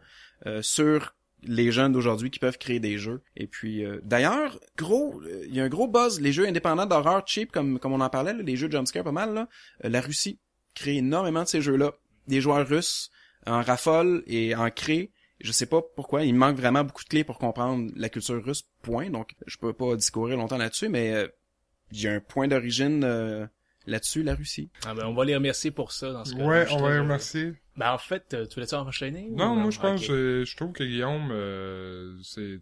B: euh, sur les jeunes d'aujourd'hui qui peuvent créer des jeux. Et puis, euh, d'ailleurs, gros, il y a un gros buzz. Les jeux indépendants d'horreur cheap, comme comme on en parlait, les jeux jumpscare pas mal, là, euh, la Russie crée énormément de ces jeux-là. Des joueurs russes en raffole et en crée. Je sais pas pourquoi, il manque vraiment beaucoup de clés pour comprendre la culture russe, point. Donc, je peux pas discourir longtemps là-dessus, mais euh, il y a un point d'origine là-dessus, la Russie.
A: Ah ben, on va les remercier pour ça, dans ce cas
C: Ouais, on va les remercier.
A: Ben en fait, tu voulais-tu enchaîner?
C: Non, moi je pense, que je trouve que Guillaume, c'est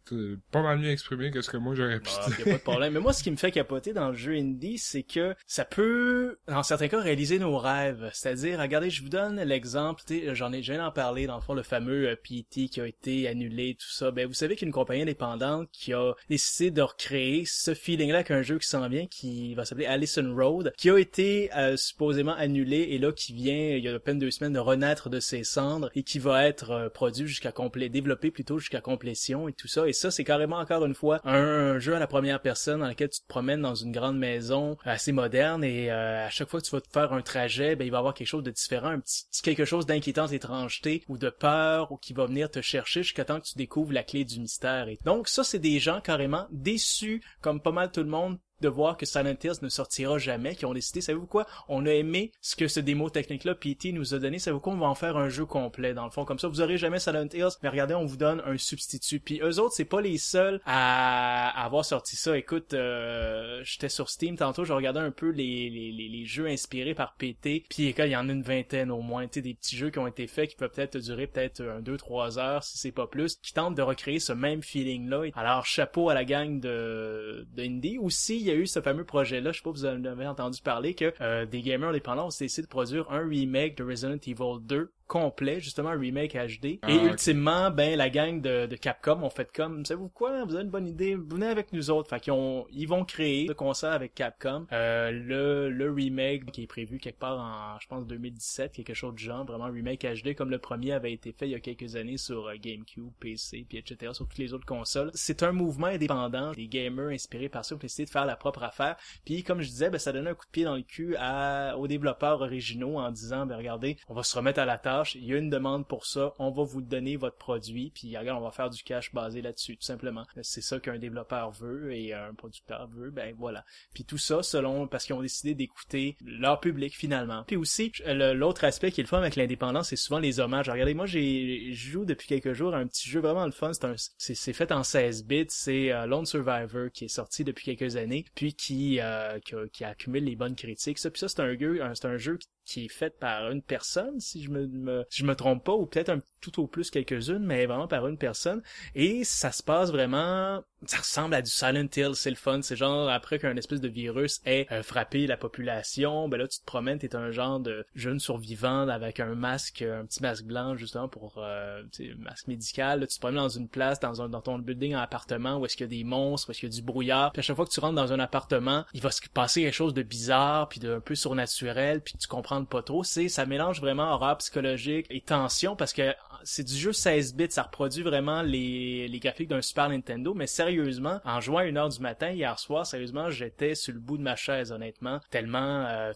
C: pas mal mieux exprimé que ce que moi j'aurais pu
A: ah, a pas de problème. Mais moi, ce qui me fait capoter dans le jeu indie, c'est que ça peut, dans certains cas, réaliser nos rêves. C'est-à-dire, regardez, je vous donne l'exemple, j'en ai, déjà en parler, dans le fond, le fameux euh, PT qui a été annulé, tout ça. Ben, vous savez qu'une compagnie indépendante qui a décidé de recréer ce feeling-là qu'un jeu qui s'en vient, qui va s'appeler Allison Road, qui a été euh, supposément annulé et là, qui vient, il y a à peine deux semaines, de renaître de ses cendres et qui va être euh, produit jusqu'à complet, développé plutôt jusqu'à complétion et tout ça. Et ça, c'est carrément encore une fois un, jeu à la première personne dans lequel tu te promènes dans une grande maison assez moderne et à chaque fois que tu vas te faire un trajet, ben, il va y avoir quelque chose de différent, un quelque chose d'inquiétant, d'étrangeté ou de peur ou qui va venir te chercher jusqu'à temps que tu découvres la clé du mystère. Et donc ça, c'est des gens carrément déçus, comme pas mal tout le monde, de voir que Silent Hills ne sortira jamais, qui ont décidé, savez-vous quoi, on a aimé ce que ce démo technique-là, PT nous a donné, savez-vous quoi, on va en faire un jeu complet, dans le fond, comme ça, vous aurez jamais Silent Hills, mais regardez, on vous donne un substitut, puis eux autres, c'est pas les seuls à, avoir sorti ça, écoute, euh, j'étais sur Steam tantôt, je regardais un peu les, les, les, jeux inspirés par PT, puis il y en a une vingtaine au moins, tu des petits jeux qui ont été faits, qui peuvent peut-être durer peut-être un, deux, trois heures, si c'est pas plus, qui tentent de recréer ce même feeling-là, alors chapeau à la gang de, de aussi, il y a eu ce fameux projet-là, je sais pas si vous en avez entendu parler, que euh, des gamers indépendants ont décidé de produire un remake de Resident Evil 2 complet, justement un remake HD. Ah, et ultimement, ben la gang de, de Capcom ont fait comme, savez-vous quoi, vous avez une bonne idée, venez avec nous autres. Fait qu'ils ont, ils vont créer le concert avec Capcom. Euh, le, le remake qui est prévu quelque part en, je pense 2017, quelque chose de genre, vraiment remake HD comme le premier avait été fait il y a quelques années sur euh, GameCube, PC, puis etc. sur toutes les autres consoles. C'est un mouvement indépendant des gamers inspirés par ça ont décidé de faire la propre affaire. Puis comme je disais, ben ça donnait un coup de pied dans le cul à, aux développeurs originaux en disant, ben regardez, on va se remettre à la il y a une demande pour ça, on va vous donner votre produit, puis regarde, on va faire du cash basé là-dessus, tout simplement. C'est ça qu'un développeur veut et un producteur veut, ben voilà. Puis tout ça selon, parce qu'ils ont décidé d'écouter leur public finalement. Puis aussi, l'autre aspect qui est le fun avec l'indépendance, c'est souvent les hommages. Regardez, moi j'ai joue depuis quelques jours à un petit jeu vraiment le fun, c'est fait en 16 bits, c'est euh, Lone Survivor qui est sorti depuis quelques années, puis qui, euh, qui, qui, accumule les bonnes critiques. Ça, puis ça c'est un jeu, c'est un jeu qui qui est faite par une personne, si je me, je me trompe pas, ou peut-être un tout au plus quelques-unes, mais vraiment par une personne. Et ça se passe vraiment ça ressemble à du Silent Hill, c'est le fun. C'est genre après qu'un espèce de virus ait euh, frappé la population, ben là tu te promènes, t'es un genre de jeune survivant avec un masque, un petit masque blanc justement pour euh, masque médical. Là, tu te promènes dans une place, dans un dans ton building en appartement où est-ce qu'il y a des monstres, où est-ce qu'il y a du brouillard. Puis à chaque fois que tu rentres dans un appartement, il va se passer quelque chose de bizarre puis de un peu surnaturel puis tu comprends pas trop. C'est ça mélange vraiment horreur psychologique et tension parce que c'est du jeu 16 bits, ça reproduit vraiment les, les graphiques d'un Super Nintendo, mais sérieusement, en jouant à une heure du matin hier soir, sérieusement, j'étais sur le bout de ma chaise, honnêtement, tellement euh,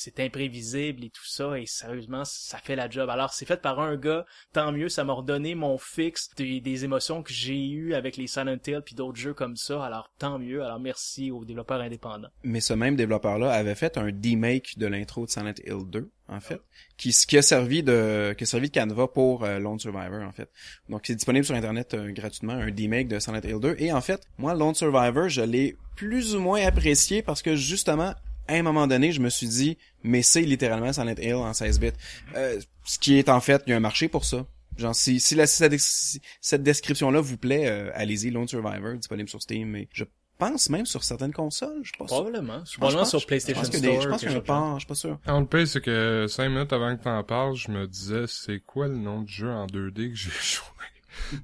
A: c'est imprévisible et tout ça, et sérieusement, ça fait la job. Alors, c'est fait par un gars, tant mieux, ça m'a redonné mon fixe des, des émotions que j'ai eues avec les Silent Hill puis d'autres jeux comme ça, alors tant mieux, alors merci aux développeurs indépendants.
B: Mais ce même développeur-là avait fait un remake de l'intro de Silent Hill 2 en fait, qui, qui a servi de qui a servi de canevas pour euh, Lone Survivor en fait. Donc c'est disponible sur internet euh, gratuitement un remake de Silent Hill 2 et en fait, moi Lone Survivor, je l'ai plus ou moins apprécié parce que justement à un moment donné, je me suis dit mais c'est littéralement Silent Hill en 16 bits. Euh, ce qui est en fait, il y a un marché pour ça. Genre si si, la, cette, description là vous plaît, allez-y Lone Survivor disponible sur Steam mais je pense même sur certaines consoles, je pense.
A: Probablement. Probablement sur PlayStation Store.
B: je pense qu'il y a un je suis pas sûr.
C: En le pire, c'est que cinq minutes avant que t'en parles, je me disais, c'est quoi le nom du jeu en 2D que j'ai joué?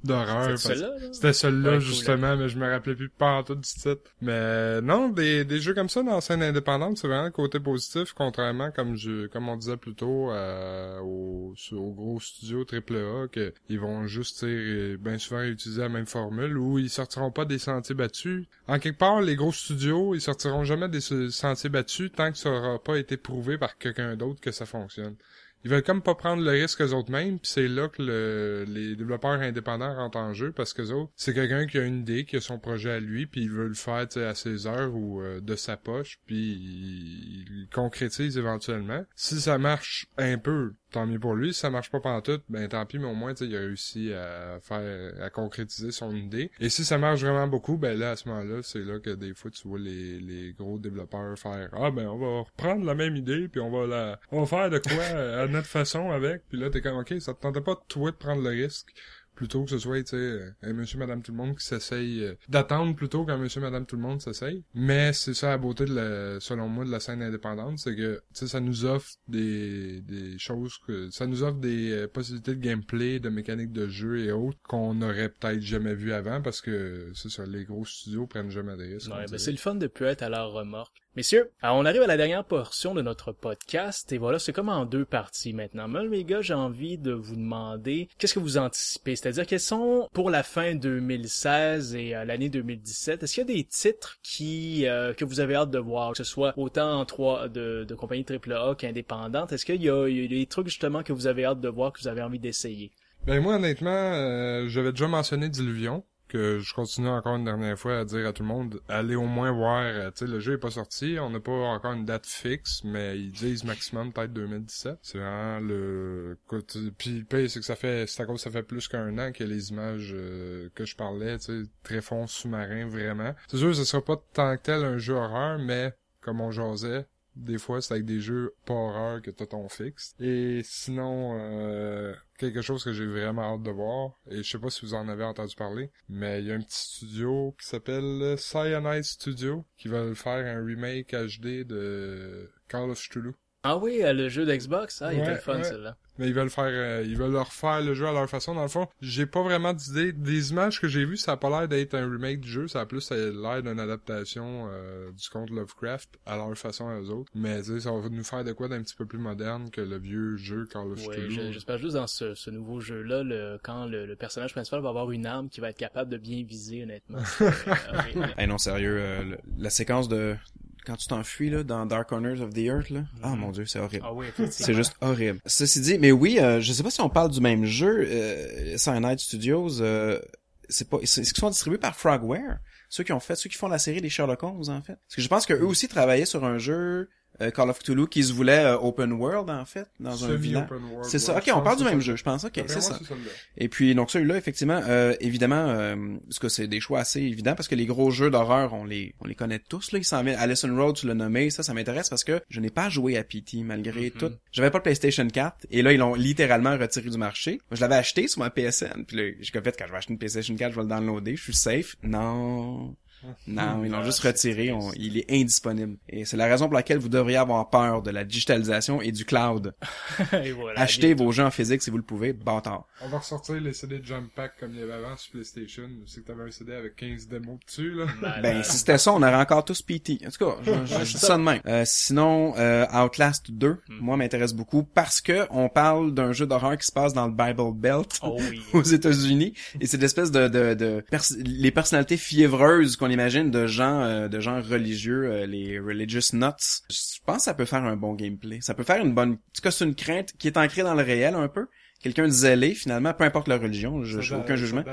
C: D'horreur. C'était celui-là, justement, mais je me rappelais plus pas tout du titre. Mais non, des, des jeux comme ça dans la scène indépendante, c'est vraiment le côté positif, contrairement, comme je comme on disait plus tôt, euh, aux, gros studios AAA, que ils vont juste, bien souvent utiliser la même formule, où ils sortiront pas des sentiers battus. En quelque part, les gros studios, ils sortiront jamais des sentiers battus tant que ça aura pas été prouvé par quelqu'un d'autre que ça fonctionne ils veulent comme pas prendre le risque eux autres mêmes, puis c'est là que le, les développeurs indépendants rentrent en jeu parce que c'est quelqu'un qui a une idée, qui a son projet à lui, puis il veut le faire à ses heures ou euh, de sa poche, puis il, concrétise éventuellement. Si ça marche un peu, tant mieux pour lui. Si ça marche pas pendant tout, ben tant pis, mais au moins, il a réussi à faire, à concrétiser son idée. Et si ça marche vraiment beaucoup, ben là, à ce moment-là, c'est là que des fois, tu vois les, les gros développeurs faire, ah ben, on va reprendre la même idée, puis on va la, on va faire de quoi à notre façon avec, puis là, t'es comme, ok, ça te tentait pas, toi, de prendre le risque plutôt que ce soit, tu sais, un monsieur, madame, tout le monde qui s'essaye, euh, d'attendre plutôt qu'un monsieur, madame, tout le monde s'essaye. Mais c'est ça la beauté de la, selon moi, de la scène indépendante, c'est que, tu sais, ça nous offre des, des choses que, ça nous offre des euh, possibilités de gameplay, de mécanique de jeu et autres qu'on n'aurait peut-être jamais vu avant parce que, c'est ça, les gros studios prennent jamais des risques.
A: Ouais, ben c'est le fun de plus être à leur remorque. Messieurs, on arrive à la dernière portion de notre podcast et voilà, c'est comme en deux parties maintenant. Moi, les gars, j'ai envie de vous demander qu'est-ce que vous anticipez, c'est-à-dire quels sont pour la fin 2016 et euh, l'année 2017, est-ce qu'il y a des titres qui euh, que vous avez hâte de voir, que ce soit autant en trois de, de compagnies AAA qu'indépendantes, est-ce qu'il y, a des trucs justement que vous avez hâte de voir, que vous avez envie d'essayer?
C: Ben moi honnêtement, euh, j'avais déjà mentionné Diluvion que je continue encore une dernière fois à dire à tout le monde allez au moins voir euh, tu sais le jeu est pas sorti on n'a pas encore une date fixe mais ils disent maximum peut-être 2017 c'est vraiment le puis le c'est que ça fait c'est à cause ça fait plus qu'un an que les images euh, que je parlais tu sais très fond sous-marin vraiment. C'est sûr ce sera pas tant que tel un jeu horreur mais comme on jasait des fois, c'est avec des jeux pas horreur que t'as ton fixe. Et sinon, euh, quelque chose que j'ai vraiment hâte de voir, et je sais pas si vous en avez entendu parler, mais il y a un petit studio qui s'appelle Cyanide Studio, qui va faire un remake HD de Call of Cthulhu.
A: Ah oui, euh, le jeu d'Xbox, ah, il était fun celui-là
C: mais ils veulent faire euh, ils veulent leur faire le jeu à leur façon dans le fond. J'ai pas vraiment d'idée. Des images que j'ai vues ça a pas l'air d'être un remake du jeu. Ça a plus l'air d'une adaptation euh, du conte Lovecraft à leur façon à eux autres. Mais ça va nous faire de quoi d'un petit peu plus moderne que le vieux jeu Call of
A: Cthulhu. j'espère juste dans ce, ce, nouveau jeu là le, quand le, personnage principal va avoir une arme qui va être capable de bien viser honnêtement.
B: Hey non sérieux euh, la séquence de quand tu t'enfuis là dans Dark Corners of the Earth là. Ah mhm. mon dieu, c'est horrible.
A: Ah oui,
B: c'est juste horrible. Ceci dit, mais oui, euh, je sais pas si on parle du même jeu. Euh, Cyanide Studios, euh, c'est pas, est-ce qu'ils sont distribués par Frogware, ceux qui ont fait, ceux qui font la série des Sherlock Holmes en fait? Parce que je pense que eux aussi travaillaient sur un jeu Call of Cthulhu qui se voulait euh, open world en fait dans un village. C'est ça. OK, on parle du même jeu, je pense. OK, c'est ça. Et puis donc celui-là effectivement euh, évidemment parce que c'est des choix assez évidents parce que les gros jeux d'horreur on les on les connaît tous là, ils s'en mettent Allison Road tu l'as nommé, ça ça m'intéresse parce que je n'ai pas joué à PT malgré mm-hmm. tout. J'avais pas le PlayStation 4 et là ils l'ont littéralement retiré du marché. Moi, je l'avais acheté sur ma PSN puis là j'ai fait quand je vais acheter une PlayStation 4, je vais le downloader, je suis safe. Non. Non, ils l'ont juste retiré. il est indisponible. Et c'est la raison pour laquelle vous devriez avoir peur de la digitalisation et du cloud. Achetez vos jeux en physique si vous le pouvez. Bâtard.
C: On va ressortir les CD de Jump Pack comme il y avait avant sur PlayStation. Je sais que t'avais un CD avec 15 démos dessus, là.
B: Ben, si c'était ça, on aurait encore tous PT. En tout cas, je, dis ça de même. Euh, sinon, euh, Outlast 2, hmm. moi, m'intéresse beaucoup parce que on parle d'un jeu d'horreur qui se passe dans le Bible Belt
A: oh
B: aux États-Unis. Et c'est l'espèce de, de, de les personnalités fiévreuses qu'on imagine de gens euh, de gens religieux, euh, les religious nuts. Je pense que ça peut faire un bon gameplay. Ça peut faire une bonne. En tout cas, c'est une crainte qui est ancrée dans le réel un peu quelqu'un de zélé finalement peu importe la religion je n'ai aucun jugement.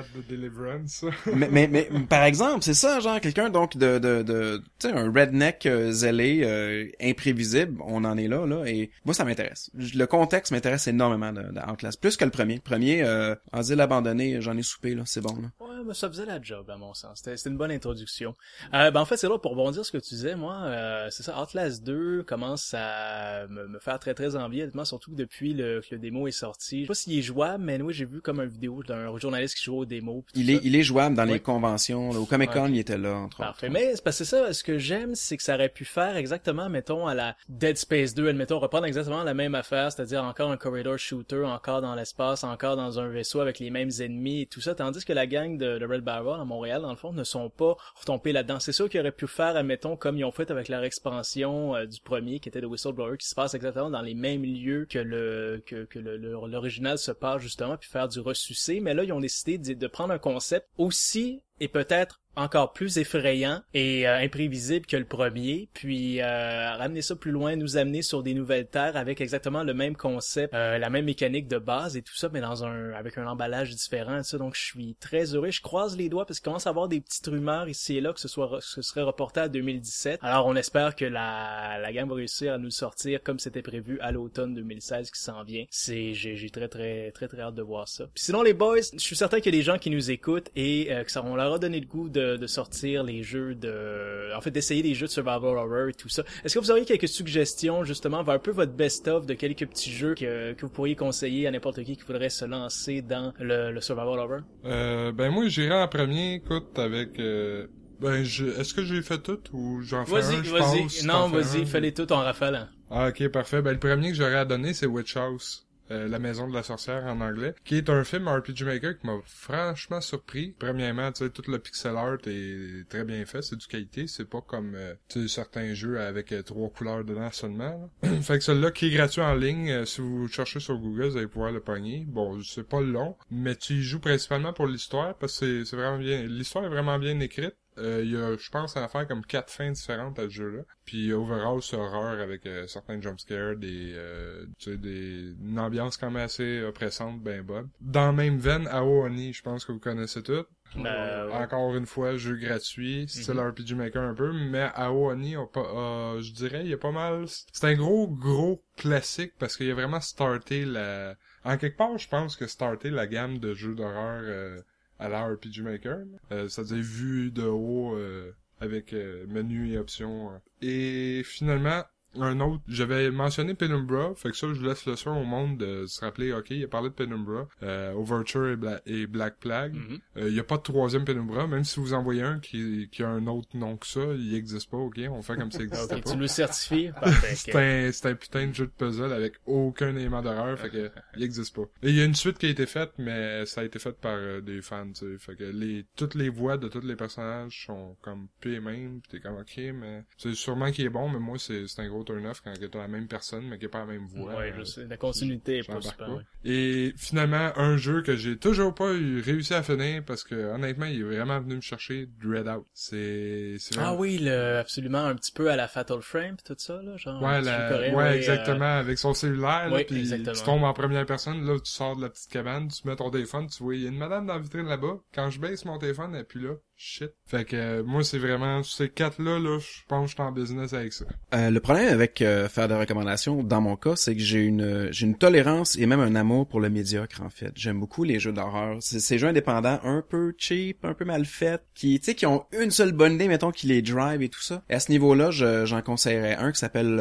B: mais, mais, mais par exemple c'est ça genre quelqu'un donc de de de tu sais un redneck euh, zélé euh, imprévisible on en est là là et moi ça m'intéresse. Le contexte m'intéresse énormément de, de classe plus que le premier. Le premier euh, asile abandonné j'en ai soupé là c'est bon là.
A: Ouais mais ça faisait la job à mon sens. C'était une bonne introduction. Euh, ben en fait c'est là pour bondir ce que tu disais moi euh, c'est ça Outlast 2 commence à me, me, faire très très envie surtout depuis le, que le démo est sorti s'il est jouable, mais oui, j'ai vu comme une vidéo d'un journaliste qui joue aux démos.
B: Il est, il est jouable dans les conventions. au Comic Con, il était là, entre
A: Parfait. Mais c'est parce que ça, ce que j'aime, c'est que ça aurait pu faire exactement, mettons, à la Dead Space 2, admettons, reprendre exactement la même affaire, c'est-à-dire encore un corridor shooter, encore dans l'espace, encore dans un vaisseau avec les mêmes ennemis et tout ça, tandis que la gang de, Red Barrel à Montréal, dans le fond, ne sont pas retombés là-dedans. C'est ça qu'ils auraient pu faire, admettons, comme ils ont fait avec leur expansion euh, du premier, qui était The Whistleblower, qui se passe exactement dans les mêmes lieux que le que, que l'original se passe justement puis faire du ressucé mais là ils ont décidé de, prendre un concept aussi est peut-être encore plus effrayant et euh, imprévisible que le premier, puis euh, ramener ça plus loin, nous amener sur des nouvelles terres avec exactement le même concept, euh, la même mécanique de base et tout ça, mais dans un avec un emballage différent. Ça, donc je suis très heureux. Je croise les doigts parce qu'il commence à avoir des petites rumeurs ici et là que ce soit ce serait reporté à 2017. Alors on espère que la la gamme va réussir à nous sortir comme c'était prévu à l'automne 2016 qui s'en vient. C'est j'ai très très très très hâte de voir ça. Puis sinon les boys, je suis certain a des gens qui nous écoutent et que ça on leur a donné le goût de de, sortir les jeux de... En fait, d'essayer les jeux de survival horror et tout ça. Est-ce que vous auriez quelques suggestions, justement, vers un peu votre best-of de quelques petits jeux que, que vous pourriez conseiller à n'importe qui qui voudrait se lancer dans le, le survival horror?
C: Euh, ben moi, j'irai en premier, écoute, avec... Euh... Ben, je... est-ce que j'ai fait tout ou j'en fais un,
A: Vas-y, vas-y. Non, vas-y, fais-les tout en rafale.
C: Ah, ok, parfait. Ben, le premier que j'aurais à donner, c'est Witch House. Euh, la maison de la sorcière en anglais, qui est un film RPG Maker qui m'a franchement surpris. Premièrement, tu sais, tout le pixel art est très bien fait, c'est du qualité, c'est pas comme euh, certains jeux avec euh, trois couleurs dedans seulement. fait que celui-là qui est gratuit en ligne, si vous cherchez sur Google, vous allez pouvoir le pogner. Bon, c'est pas long, mais tu y joues principalement pour l'histoire parce que c'est vraiment bien. L'histoire est vraiment bien écrite. Euh, il y a, je pense, à faire comme quatre fins différentes à ce jeu-là. Puis overall, c'est horreur avec euh, certains jumpscares, des, euh, tu sais, des, une ambiance quand même assez oppressante, ben bonne. Dans la même veine, Aoni, je pense que vous connaissez tout.
A: Ben,
C: Encore une fois, jeu gratuit, c'est mm RPG Maker un peu, mais Aoni, pas, je dirais, il y a pas mal. C'est un gros, gros classique parce qu'il y a vraiment starté la. En quelque part, je pense que starté la gamme de jeux d'horreur à la RPG Maker. Euh, C'est-à-dire vu de haut euh, avec euh, menu et options. Et finalement, un autre, j'avais mentionné Penumbra, fait que ça, je laisse le soin au monde de se rappeler, ok, il a parlé de Penumbra, euh, Overture et, Black Plague.
A: Mhm.
C: Euh, il y a pas de troisième Penumbra, même si vous envoyez un qui, qui a un autre nom que ça, il existe pas, ok, on fait comme ça existe pas.
A: Tu le certifies?
C: c'est un, c'est un putain de jeu de puzzle avec aucun élément d'horreur, fait que il existe pas. Et il y a une suite qui a été faite, mais ça a été fait par euh, des fans, tu sais, fait que les, toutes les voix de tous les personnages sont comme peu les mêmes, pis t'es comme ok, mais c'est sûrement qui est bon, mais moi c'est un gros turn-off quand t'as la même personne, mais qui a pas la même voix.
A: Ouais, je sais. La continuité est pas super.
C: Et finalement, un jeu que j'ai toujours pas eu, réussi à finir parce que honnêtement, il est vraiment venu me chercher Dread Out. C'est,
A: Ah oui, le, absolument un petit peu à la Fatal Frame tout ça, là, genre.
C: Ouais, la... ouais, exactement, euh, avec son cellulaire, là, puis tu tombes en première personne, là, tu sors de la petite cabane, tu mets ton téléphone, tu vois, il y a une madame dans la vitrine là-bas. Quand je baisse mon téléphone, et puis là, shit. Fait que euh, moi c'est vraiment ces quatre là je pense que je suis en business avec ça.
B: Euh, le problème avec euh, faire des recommandations dans mon cas, c'est que j'ai une j'ai une tolérance et même un amour pour le médiocre en fait. J'aime beaucoup les jeux d'horreur. C'est ces jeux indépendants un peu cheap, un peu mal faits, qui tu sais qui ont une seule bonne idée mettons qui les drive et tout ça. À ce niveau-là, j'en conseillerais un qui s'appelle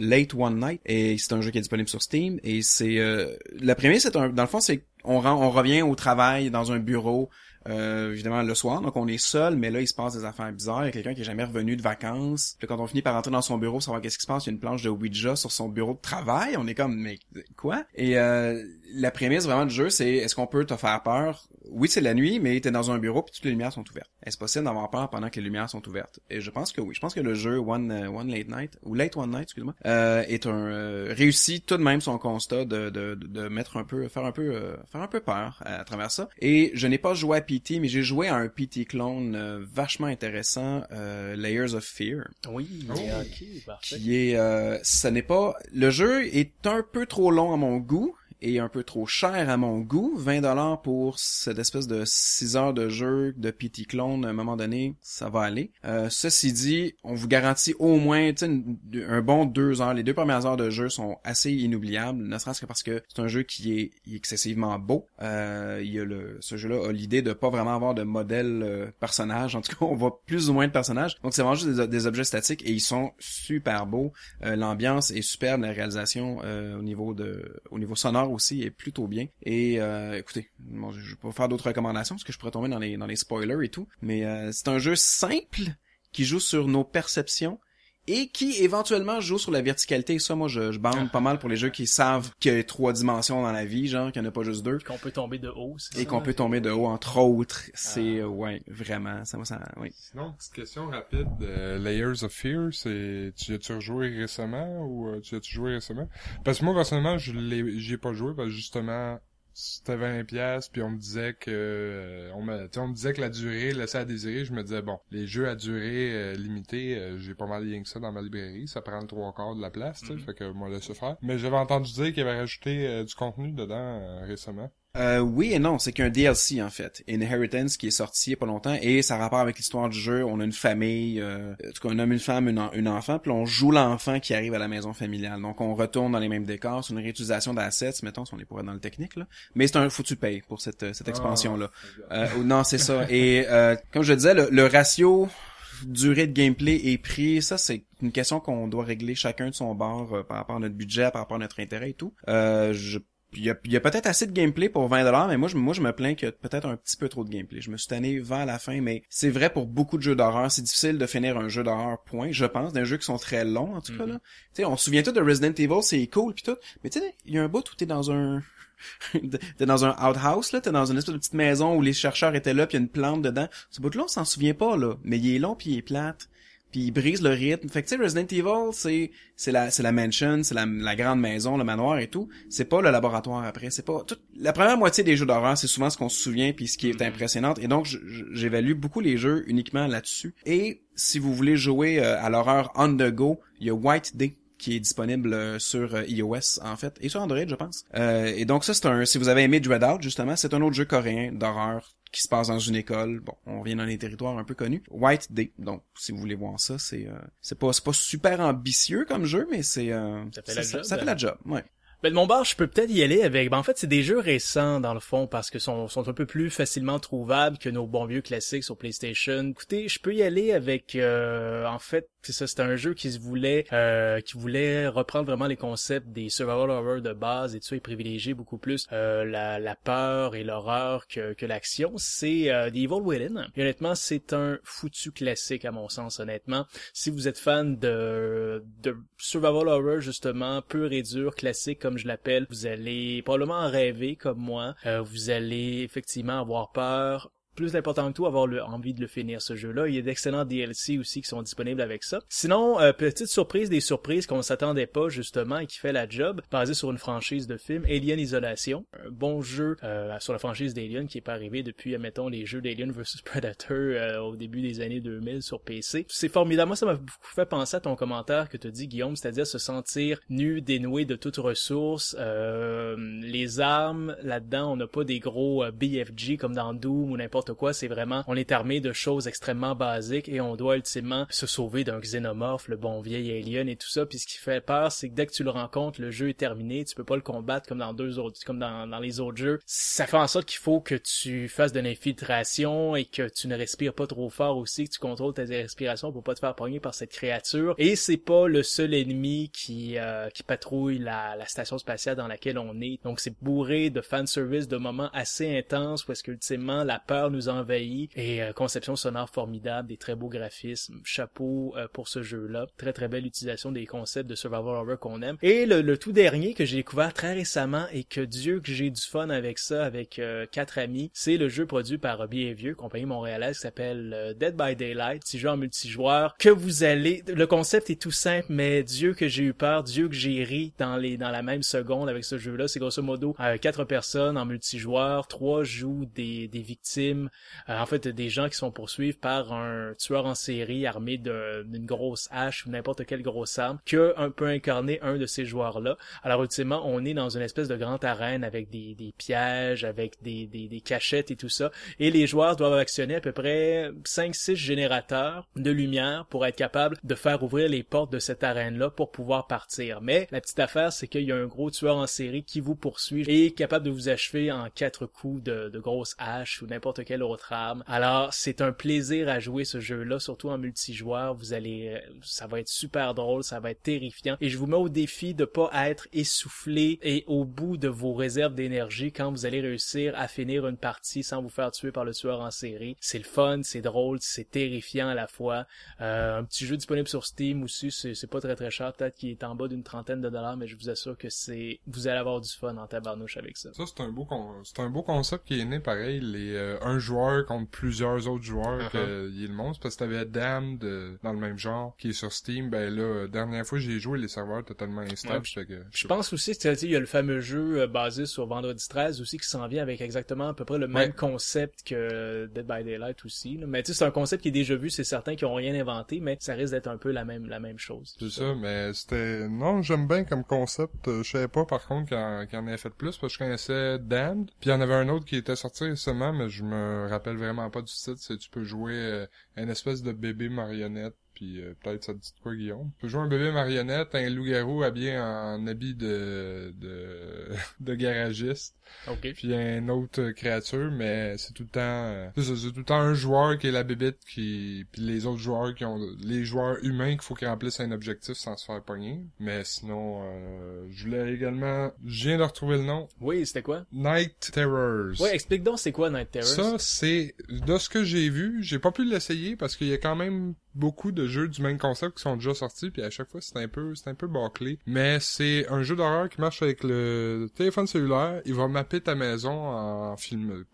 B: Late One Night et c'est un jeu qui est disponible sur Steam et c'est la première c'est un dans le fond c'est on, on revient au travail dans un bureau euh, évidemment le soir, donc on est seul, mais là il se passe des affaires bizarres. Il y a quelqu'un qui est jamais revenu de vacances. Puis quand on finit par rentrer dans son bureau, savoir qu'est-ce qui se passe, il y a une planche de Ouija sur son bureau de travail. On est comme mais quoi? Et euh, la prémisse vraiment du jeu, c'est est-ce qu'on peut te faire peur Oui, c'est la nuit, mais t'es dans un bureau puis toutes les lumières sont ouvertes. Est-ce possible d'avoir peur pendant que les lumières sont ouvertes? Et je pense que oui. Je pense que le jeu One euh, One Late Night ou Late One Night, excuse-moi, euh, est un euh, réussit tout de même son constat de, de, de mettre un peu faire un peu faire un peu peur à, à travers ça. Et je n'ai pas joué à PT, mais j'ai joué à un PT clone euh, vachement intéressant, euh, Layers of Fear.
A: Oui, oh.
B: Qui est, euh, ce n'est pas, le jeu est un peu trop long à mon goût est un peu trop cher à mon goût. 20 dollars pour cette espèce de 6 heures de jeu de PT Clone, à un moment donné, ça va aller. Euh, ceci dit, on vous garantit au moins un bon 2 heures. Les deux premières heures de jeu sont assez inoubliables, ne serait-ce que parce que c'est un jeu qui est, excessivement beau. Euh, il y a le, ce jeu-là a l'idée de pas vraiment avoir de modèle euh, personnage. En tout cas, on voit plus ou moins de personnages. Donc c'est vraiment juste des, objets statiques et ils sont super beaux. Euh, l'ambiance est superbe, la réalisation au niveau de, au niveau sonore est plutôt bien. Et euh, écoutez, bon, je vais pas faire d'autres recommandations parce que je pourrais tomber dans les dans les spoilers et tout, mais euh, c'est un jeu simple qui joue sur nos perceptions et qui éventuellement joue sur la verticalité. Ça, moi, je, je bande pas mal pour les jeux qui savent qu'il y a trois dimensions dans la vie, genre qu'il n'y en a pas juste deux.
A: Qu'on peut tomber de haut.
B: Et qu'on peut tomber de haut, entre autres. C'est ah. ouais, vraiment. Ça, moi, ça, oui.
C: Sinon, petite question rapide. Layers of Fear, c'est tu as-tu rejoué récemment ou euh, tu as-tu joué récemment? Parce que moi, personnellement, je l'ai, j'ai pas joué parce que justement c'était 20 pièces puis on me disait que euh, on me on me disait que la durée laissait à désirer. Je me disais bon les jeux à durée euh, limitée euh, j'ai pas mal rien que ça dans ma librairie. Ça prend le trois quarts de la place tu sais mm-hmm. fait que moi laisse faire. Mais j'avais entendu dire qu'il avait rajouté du contenu dedans récemment
B: euh, oui et non, c'est qu'un DLC en fait, Inheritance qui est sorti il y a pas longtemps et ça a rapport avec l'histoire du jeu. On a une famille, euh, en tout cas un homme, une femme, une, enfant, puis on joue l'enfant qui arrive à la maison familiale. Donc on retourne dans les mêmes décors, c'est une réutilisation d'assets, mettons si on est pour être dans le technique là. Mais c'est un foutu pay pour cette cette expansion là. Euh, non c'est ça. Et euh, comme je disais, le, ratio durée de gameplay et prix, ça c'est une question qu'on doit régler chacun de son bord euh, par rapport à notre budget, par rapport à notre intérêt et tout. Euh, je il y a, y a peut-être assez de gameplay pour 20 dollars, mais moi je, moi je me plains qu'il y a peut-être un petit peu trop de gameplay. Je me suis tanné vers la fin, mais c'est vrai pour beaucoup de jeux d'horreur, c'est difficile de finir un jeu d'horreur point, je pense, d'un jeu qui sont très longs en tout cas là. Mm-hmm. Tu sais, on se souvient tout de Resident Evil, c'est cool puis tout, mais tu sais, il y a un bout où t'es dans un t'es dans un outhouse là, t'es dans une espèce de petite maison où les chercheurs étaient là, puis y a une plante dedans. Ce bout là, on s'en souvient pas là, mais il est long puis il est plate puis il brise le rythme. Fait que tu sais Resident Evil, c'est c'est la c'est la mansion, c'est la, la grande maison, le manoir et tout. C'est pas le laboratoire après, c'est pas toute la première moitié des jeux d'horreur, c'est souvent ce qu'on se souvient puis ce qui est mm-hmm. impressionnant et donc j'évalue beaucoup les jeux uniquement là-dessus. Et si vous voulez jouer euh, à l'horreur on the go, il y a White Day qui est disponible euh, sur euh, iOS en fait et sur Android je pense. et donc ça c'est un si vous avez aimé Dread Out justement, c'est un autre jeu coréen d'horreur qui se passe dans une école. Bon, on vient dans des territoires un peu connus. White Day. Donc, si vous voulez voir ça, c'est euh, c'est pas c'est pas super ambitieux comme jeu, mais c'est euh, ça fait la job. Ça fait la job. Ouais.
A: Ben, de mon bar, je peux peut-être y aller avec. Ben, en fait, c'est des jeux récents dans le fond parce que sont, sont un peu plus facilement trouvables que nos bons vieux classiques sur PlayStation. Écoutez, je peux y aller avec. Euh, en fait, c'est ça, c'était un jeu qui se voulait, euh, qui voulait reprendre vraiment les concepts des survival horror de base et tout ça, et privilégier beaucoup plus euh, la, la peur et l'horreur que, que l'action. C'est euh, The Evil Within. Honnêtement, c'est un foutu classique à mon sens. Honnêtement, si vous êtes fan de de survival horror justement pur et dur, classique comme je l'appelle, vous allez probablement en rêver comme moi. Euh, vous allez effectivement avoir peur plus important que tout, avoir le, envie de le finir ce jeu-là. Il y a d'excellents DLC aussi qui sont disponibles avec ça. Sinon, euh, petite surprise des surprises qu'on s'attendait pas justement et qui fait la job, basé sur une franchise de film, Alien Isolation, un bon jeu euh, sur la franchise d'Alien qui est pas arrivé depuis, admettons, les jeux d'Alien vs Predator euh, au début des années 2000 sur PC. C'est formidable. Moi, ça m'a beaucoup fait penser à ton commentaire que tu dis, Guillaume, c'est-à-dire se sentir nu, dénoué de toute ressource. les armes, là-dedans, on n'a pas des gros BFG comme dans Doom ou n'importe quoi, c'est vraiment, on est armé de choses extrêmement basiques et on doit ultimement se sauver d'un xénomorphe, le bon vieil alien et tout ça. Puis ce qui fait peur, c'est que dès que tu le rencontres, le jeu est terminé, tu peux pas le combattre comme dans deux autres, comme dans, dans les autres jeux. Ça fait en sorte qu'il faut que tu fasses de l'infiltration et que tu ne respires pas trop fort aussi, que tu contrôles tes respirations pour pas te faire pogner par cette créature. Et c'est pas le seul ennemi qui euh, qui patrouille la, la station spatiale dans laquelle on est. Donc c'est bourré de fanservice, de moments assez intenses où est-ce qu'ultimement la peur nous envahit. Et euh, conception sonore formidable, des très beaux graphismes, chapeau euh, pour ce jeu-là, très très belle utilisation des concepts de survival horror qu'on aime. Et le, tout dernier que j'ai découvert très récemment et que Dieu que j'ai du fun avec ça, avec euh, quatre amis, c'est le jeu produit par Vieux, compagnie montréalaise qui s'appelle Dead by Daylight, petit jeu en multijoueur que vous allez, le concept est tout simple, mais Dieu que j'ai eu peur, Dieu que j'ai ri dans les dans la même seconde avec ce jeu-là, c'est grosso modo quatre personnes en multijoueur, trois jouent des, des victimes euh, en fait des gens qui sont poursuivis par un tueur en série armé d'une grosse hache ou n'importe quelle grosse arme que un peut incarner un de ces joueurs là alors ultimement on est dans une espèce de grande arène avec des, pièges avec des, cachettes et tout ça. Et les joueurs doivent actionner à peu près 5-6 générateurs de lumière pour être capable de faire ouvrir les portes de cette arène là pour pouvoir partir. Mais la petite affaire c'est qu'il y a un gros tueur en série qui vous poursuit et capable de vous achever en quatre coups de, de haches ou n'importe quelle autre alors, c'est un plaisir à jouer ce jeu-là, surtout en multijoueur. Vous allez, euh, ça va être super drôle, ça va être terrifiant. Et je vous mets au défi de pas être essoufflé et au bout de vos réserves d'énergie quand vous allez réussir à finir une partie sans vous faire tuer par le tueur en série. C'est le fun, c'est drôle, c'est terrifiant à la fois. Euh, un petit jeu disponible sur Steam aussi, c'est pas très très cher, peut-être qu'il est en bas d'une trentaine de dollars, mais je vous assure que c'est, vous allez avoir du fun en tabarnouche avec ça.
C: Ça c'est un beau, c'est un beau concept qui est né pareil, les euh, un joueur contre plusieurs autres joueurs uh est le monstre parce que t'avais Damned dans le même genre qui est sur Steam. Ben là dernière fois j'ai joué les serveurs totalement instables
A: je pense aussi il y a le fameux jeu euh, basé sur Vendredi 13 aussi qui s'en vient avec exactement à peu près le même concept que Dead by Daylight aussi mais tu sais c'est un concept qui est déjà vu c'est certain qu'ils ont rien inventé mais ça risque d'être un peu la même la même chose.
C: C'est ça mais c'était non j'aime bien comme concept je savais pas par contre qu'il en, avait fait plus parce que je connaissais Damned puis il y en avait un autre qui était sorti récemment mais je me rappelle vraiment pas du titre c'est tu peux jouer euh, une espèce de bébé marionnette puis euh, peut-être ça te dit quoi Guillaume? Tu peux jouer un bébé marionnette, un loup-garou habillé en habit de de, de garagiste.
A: Okay.
C: Puis une autre créature, mais c'est tout le temps euh, c'est tout le temps un joueur qui est la bébête qui puis les autres joueurs qui ont les joueurs humains qu'il faut qu'ils remplissent un objectif sans se faire pogner. Mais sinon euh, je voulais également je viens de retrouver le nom.
A: Oui, c'était quoi?
C: Night Terrors.
A: Oui, explique donc c'est quoi Night Terrors.
C: Ça c'est de ce que j'ai vu, j'ai pas pu l'essayer parce qu'il y a quand même beaucoup de jeux du même concept qui sont déjà sortis puis à chaque fois c'est un peu c'est un peu bâclé. Mais c'est un jeu d'horreur qui marche avec le téléphone cellulaire. Il va mapper ta maison en film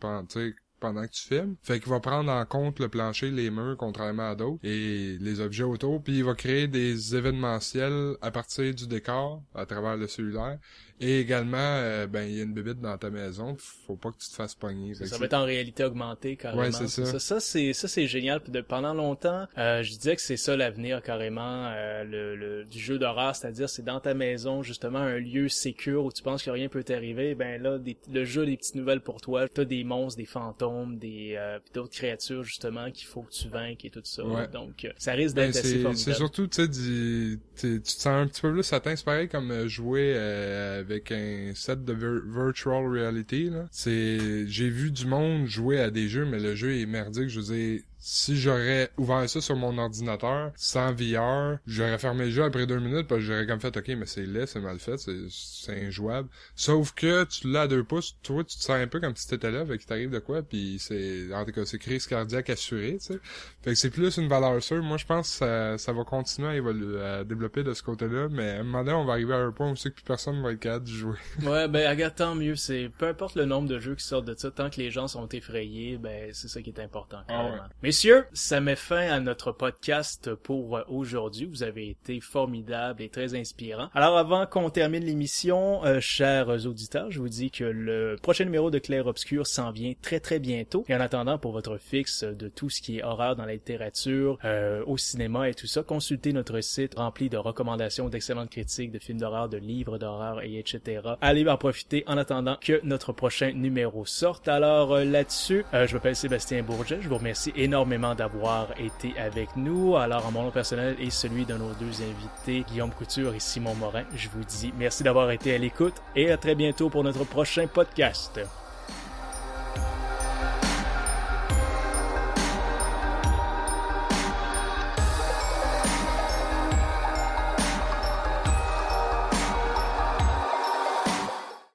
C: pendant que tu filmes. Fait qu'il va prendre en compte le plancher, les murs, contrairement à d'autres, et les objets autour, puis il va créer des événementiels à partir du décor, à travers le cellulaire, et également, euh, ben il y a une bébête dans ta maison, faut pas que tu te fasses pogner.
A: Ça, va être en réalité augmentée carrément.
C: Ouais, c'est ça.
A: Ça, c'est ça c'est génial. De, pendant longtemps, euh, je disais que c'est ça l'avenir carrément euh, le, le, du jeu d'horreur, c'est-à-dire c'est dans ta maison justement un lieu sécure où tu penses que rien peut t'arriver. Ben là, le jeu des petites nouvelles pour toi. T'as des monstres, des fantômes, des euh, d'autres créatures justement qu'il faut que tu vainques et tout ça. Donc ça risque d'être ben, assez formidable.
C: C'est surtout tu sais tu te sens un petit peu plus satin, c'est pareil comme jouer avec un set de virtual reality là. C'est j'ai vu du monde jouer à des jeux mais le jeu est merdique, je veux dire si j'aurais ouvert ça sur mon ordinateur sans VR, j'aurais fermé le jeu après deux minutes parce que j'aurais comme fait ok mais c'est laid, c'est mal fait, c'est injouable. Sauf que tu l'as à deux pouces, toi tu te sens un peu comme si t'étais là, fait qu'il t'arrive de quoi, puis c'est en tout cas c'est crise cardiaque assurée, tu sais. Fait que c'est plus une valeur sûre. Moi je pense que ça, ça va continuer à évoluer, à développer de ce côté-là, mais à un moment donné on va arriver à un point où c'est que plus personne va être capable de jouer.
A: ouais ben regarde tant mieux, c'est peu importe le nombre de jeux qui sortent de ça, tant que les gens sont effrayés, ben c'est ça qui est important. Ah Messieurs, ça met fin à notre podcast pour aujourd'hui. Vous avez été formidables et très inspirants. Alors avant qu'on termine l'émission, euh, chers auditeurs, je vous dis que le prochain numéro de Claire Obscur s'en vient très très bientôt. Et en attendant, pour votre fixe de tout ce qui est horreur dans la littérature, euh, au cinéma et tout ça, consultez notre site rempli de recommandations, d'excellentes critiques, de films d'horreur, de livres d'horreur et etc. Allez en profiter en attendant que notre prochain numéro sorte. Alors euh, là-dessus, je m'appelle Sébastien Bourget. Je vous remercie d'avoir été avec nous. Alors, en mon nom personnel et celui de nos deux invités, Guillaume Couture et Simon Morin, je vous dis merci d'avoir été à l'écoute et à très bientôt pour notre prochain podcast.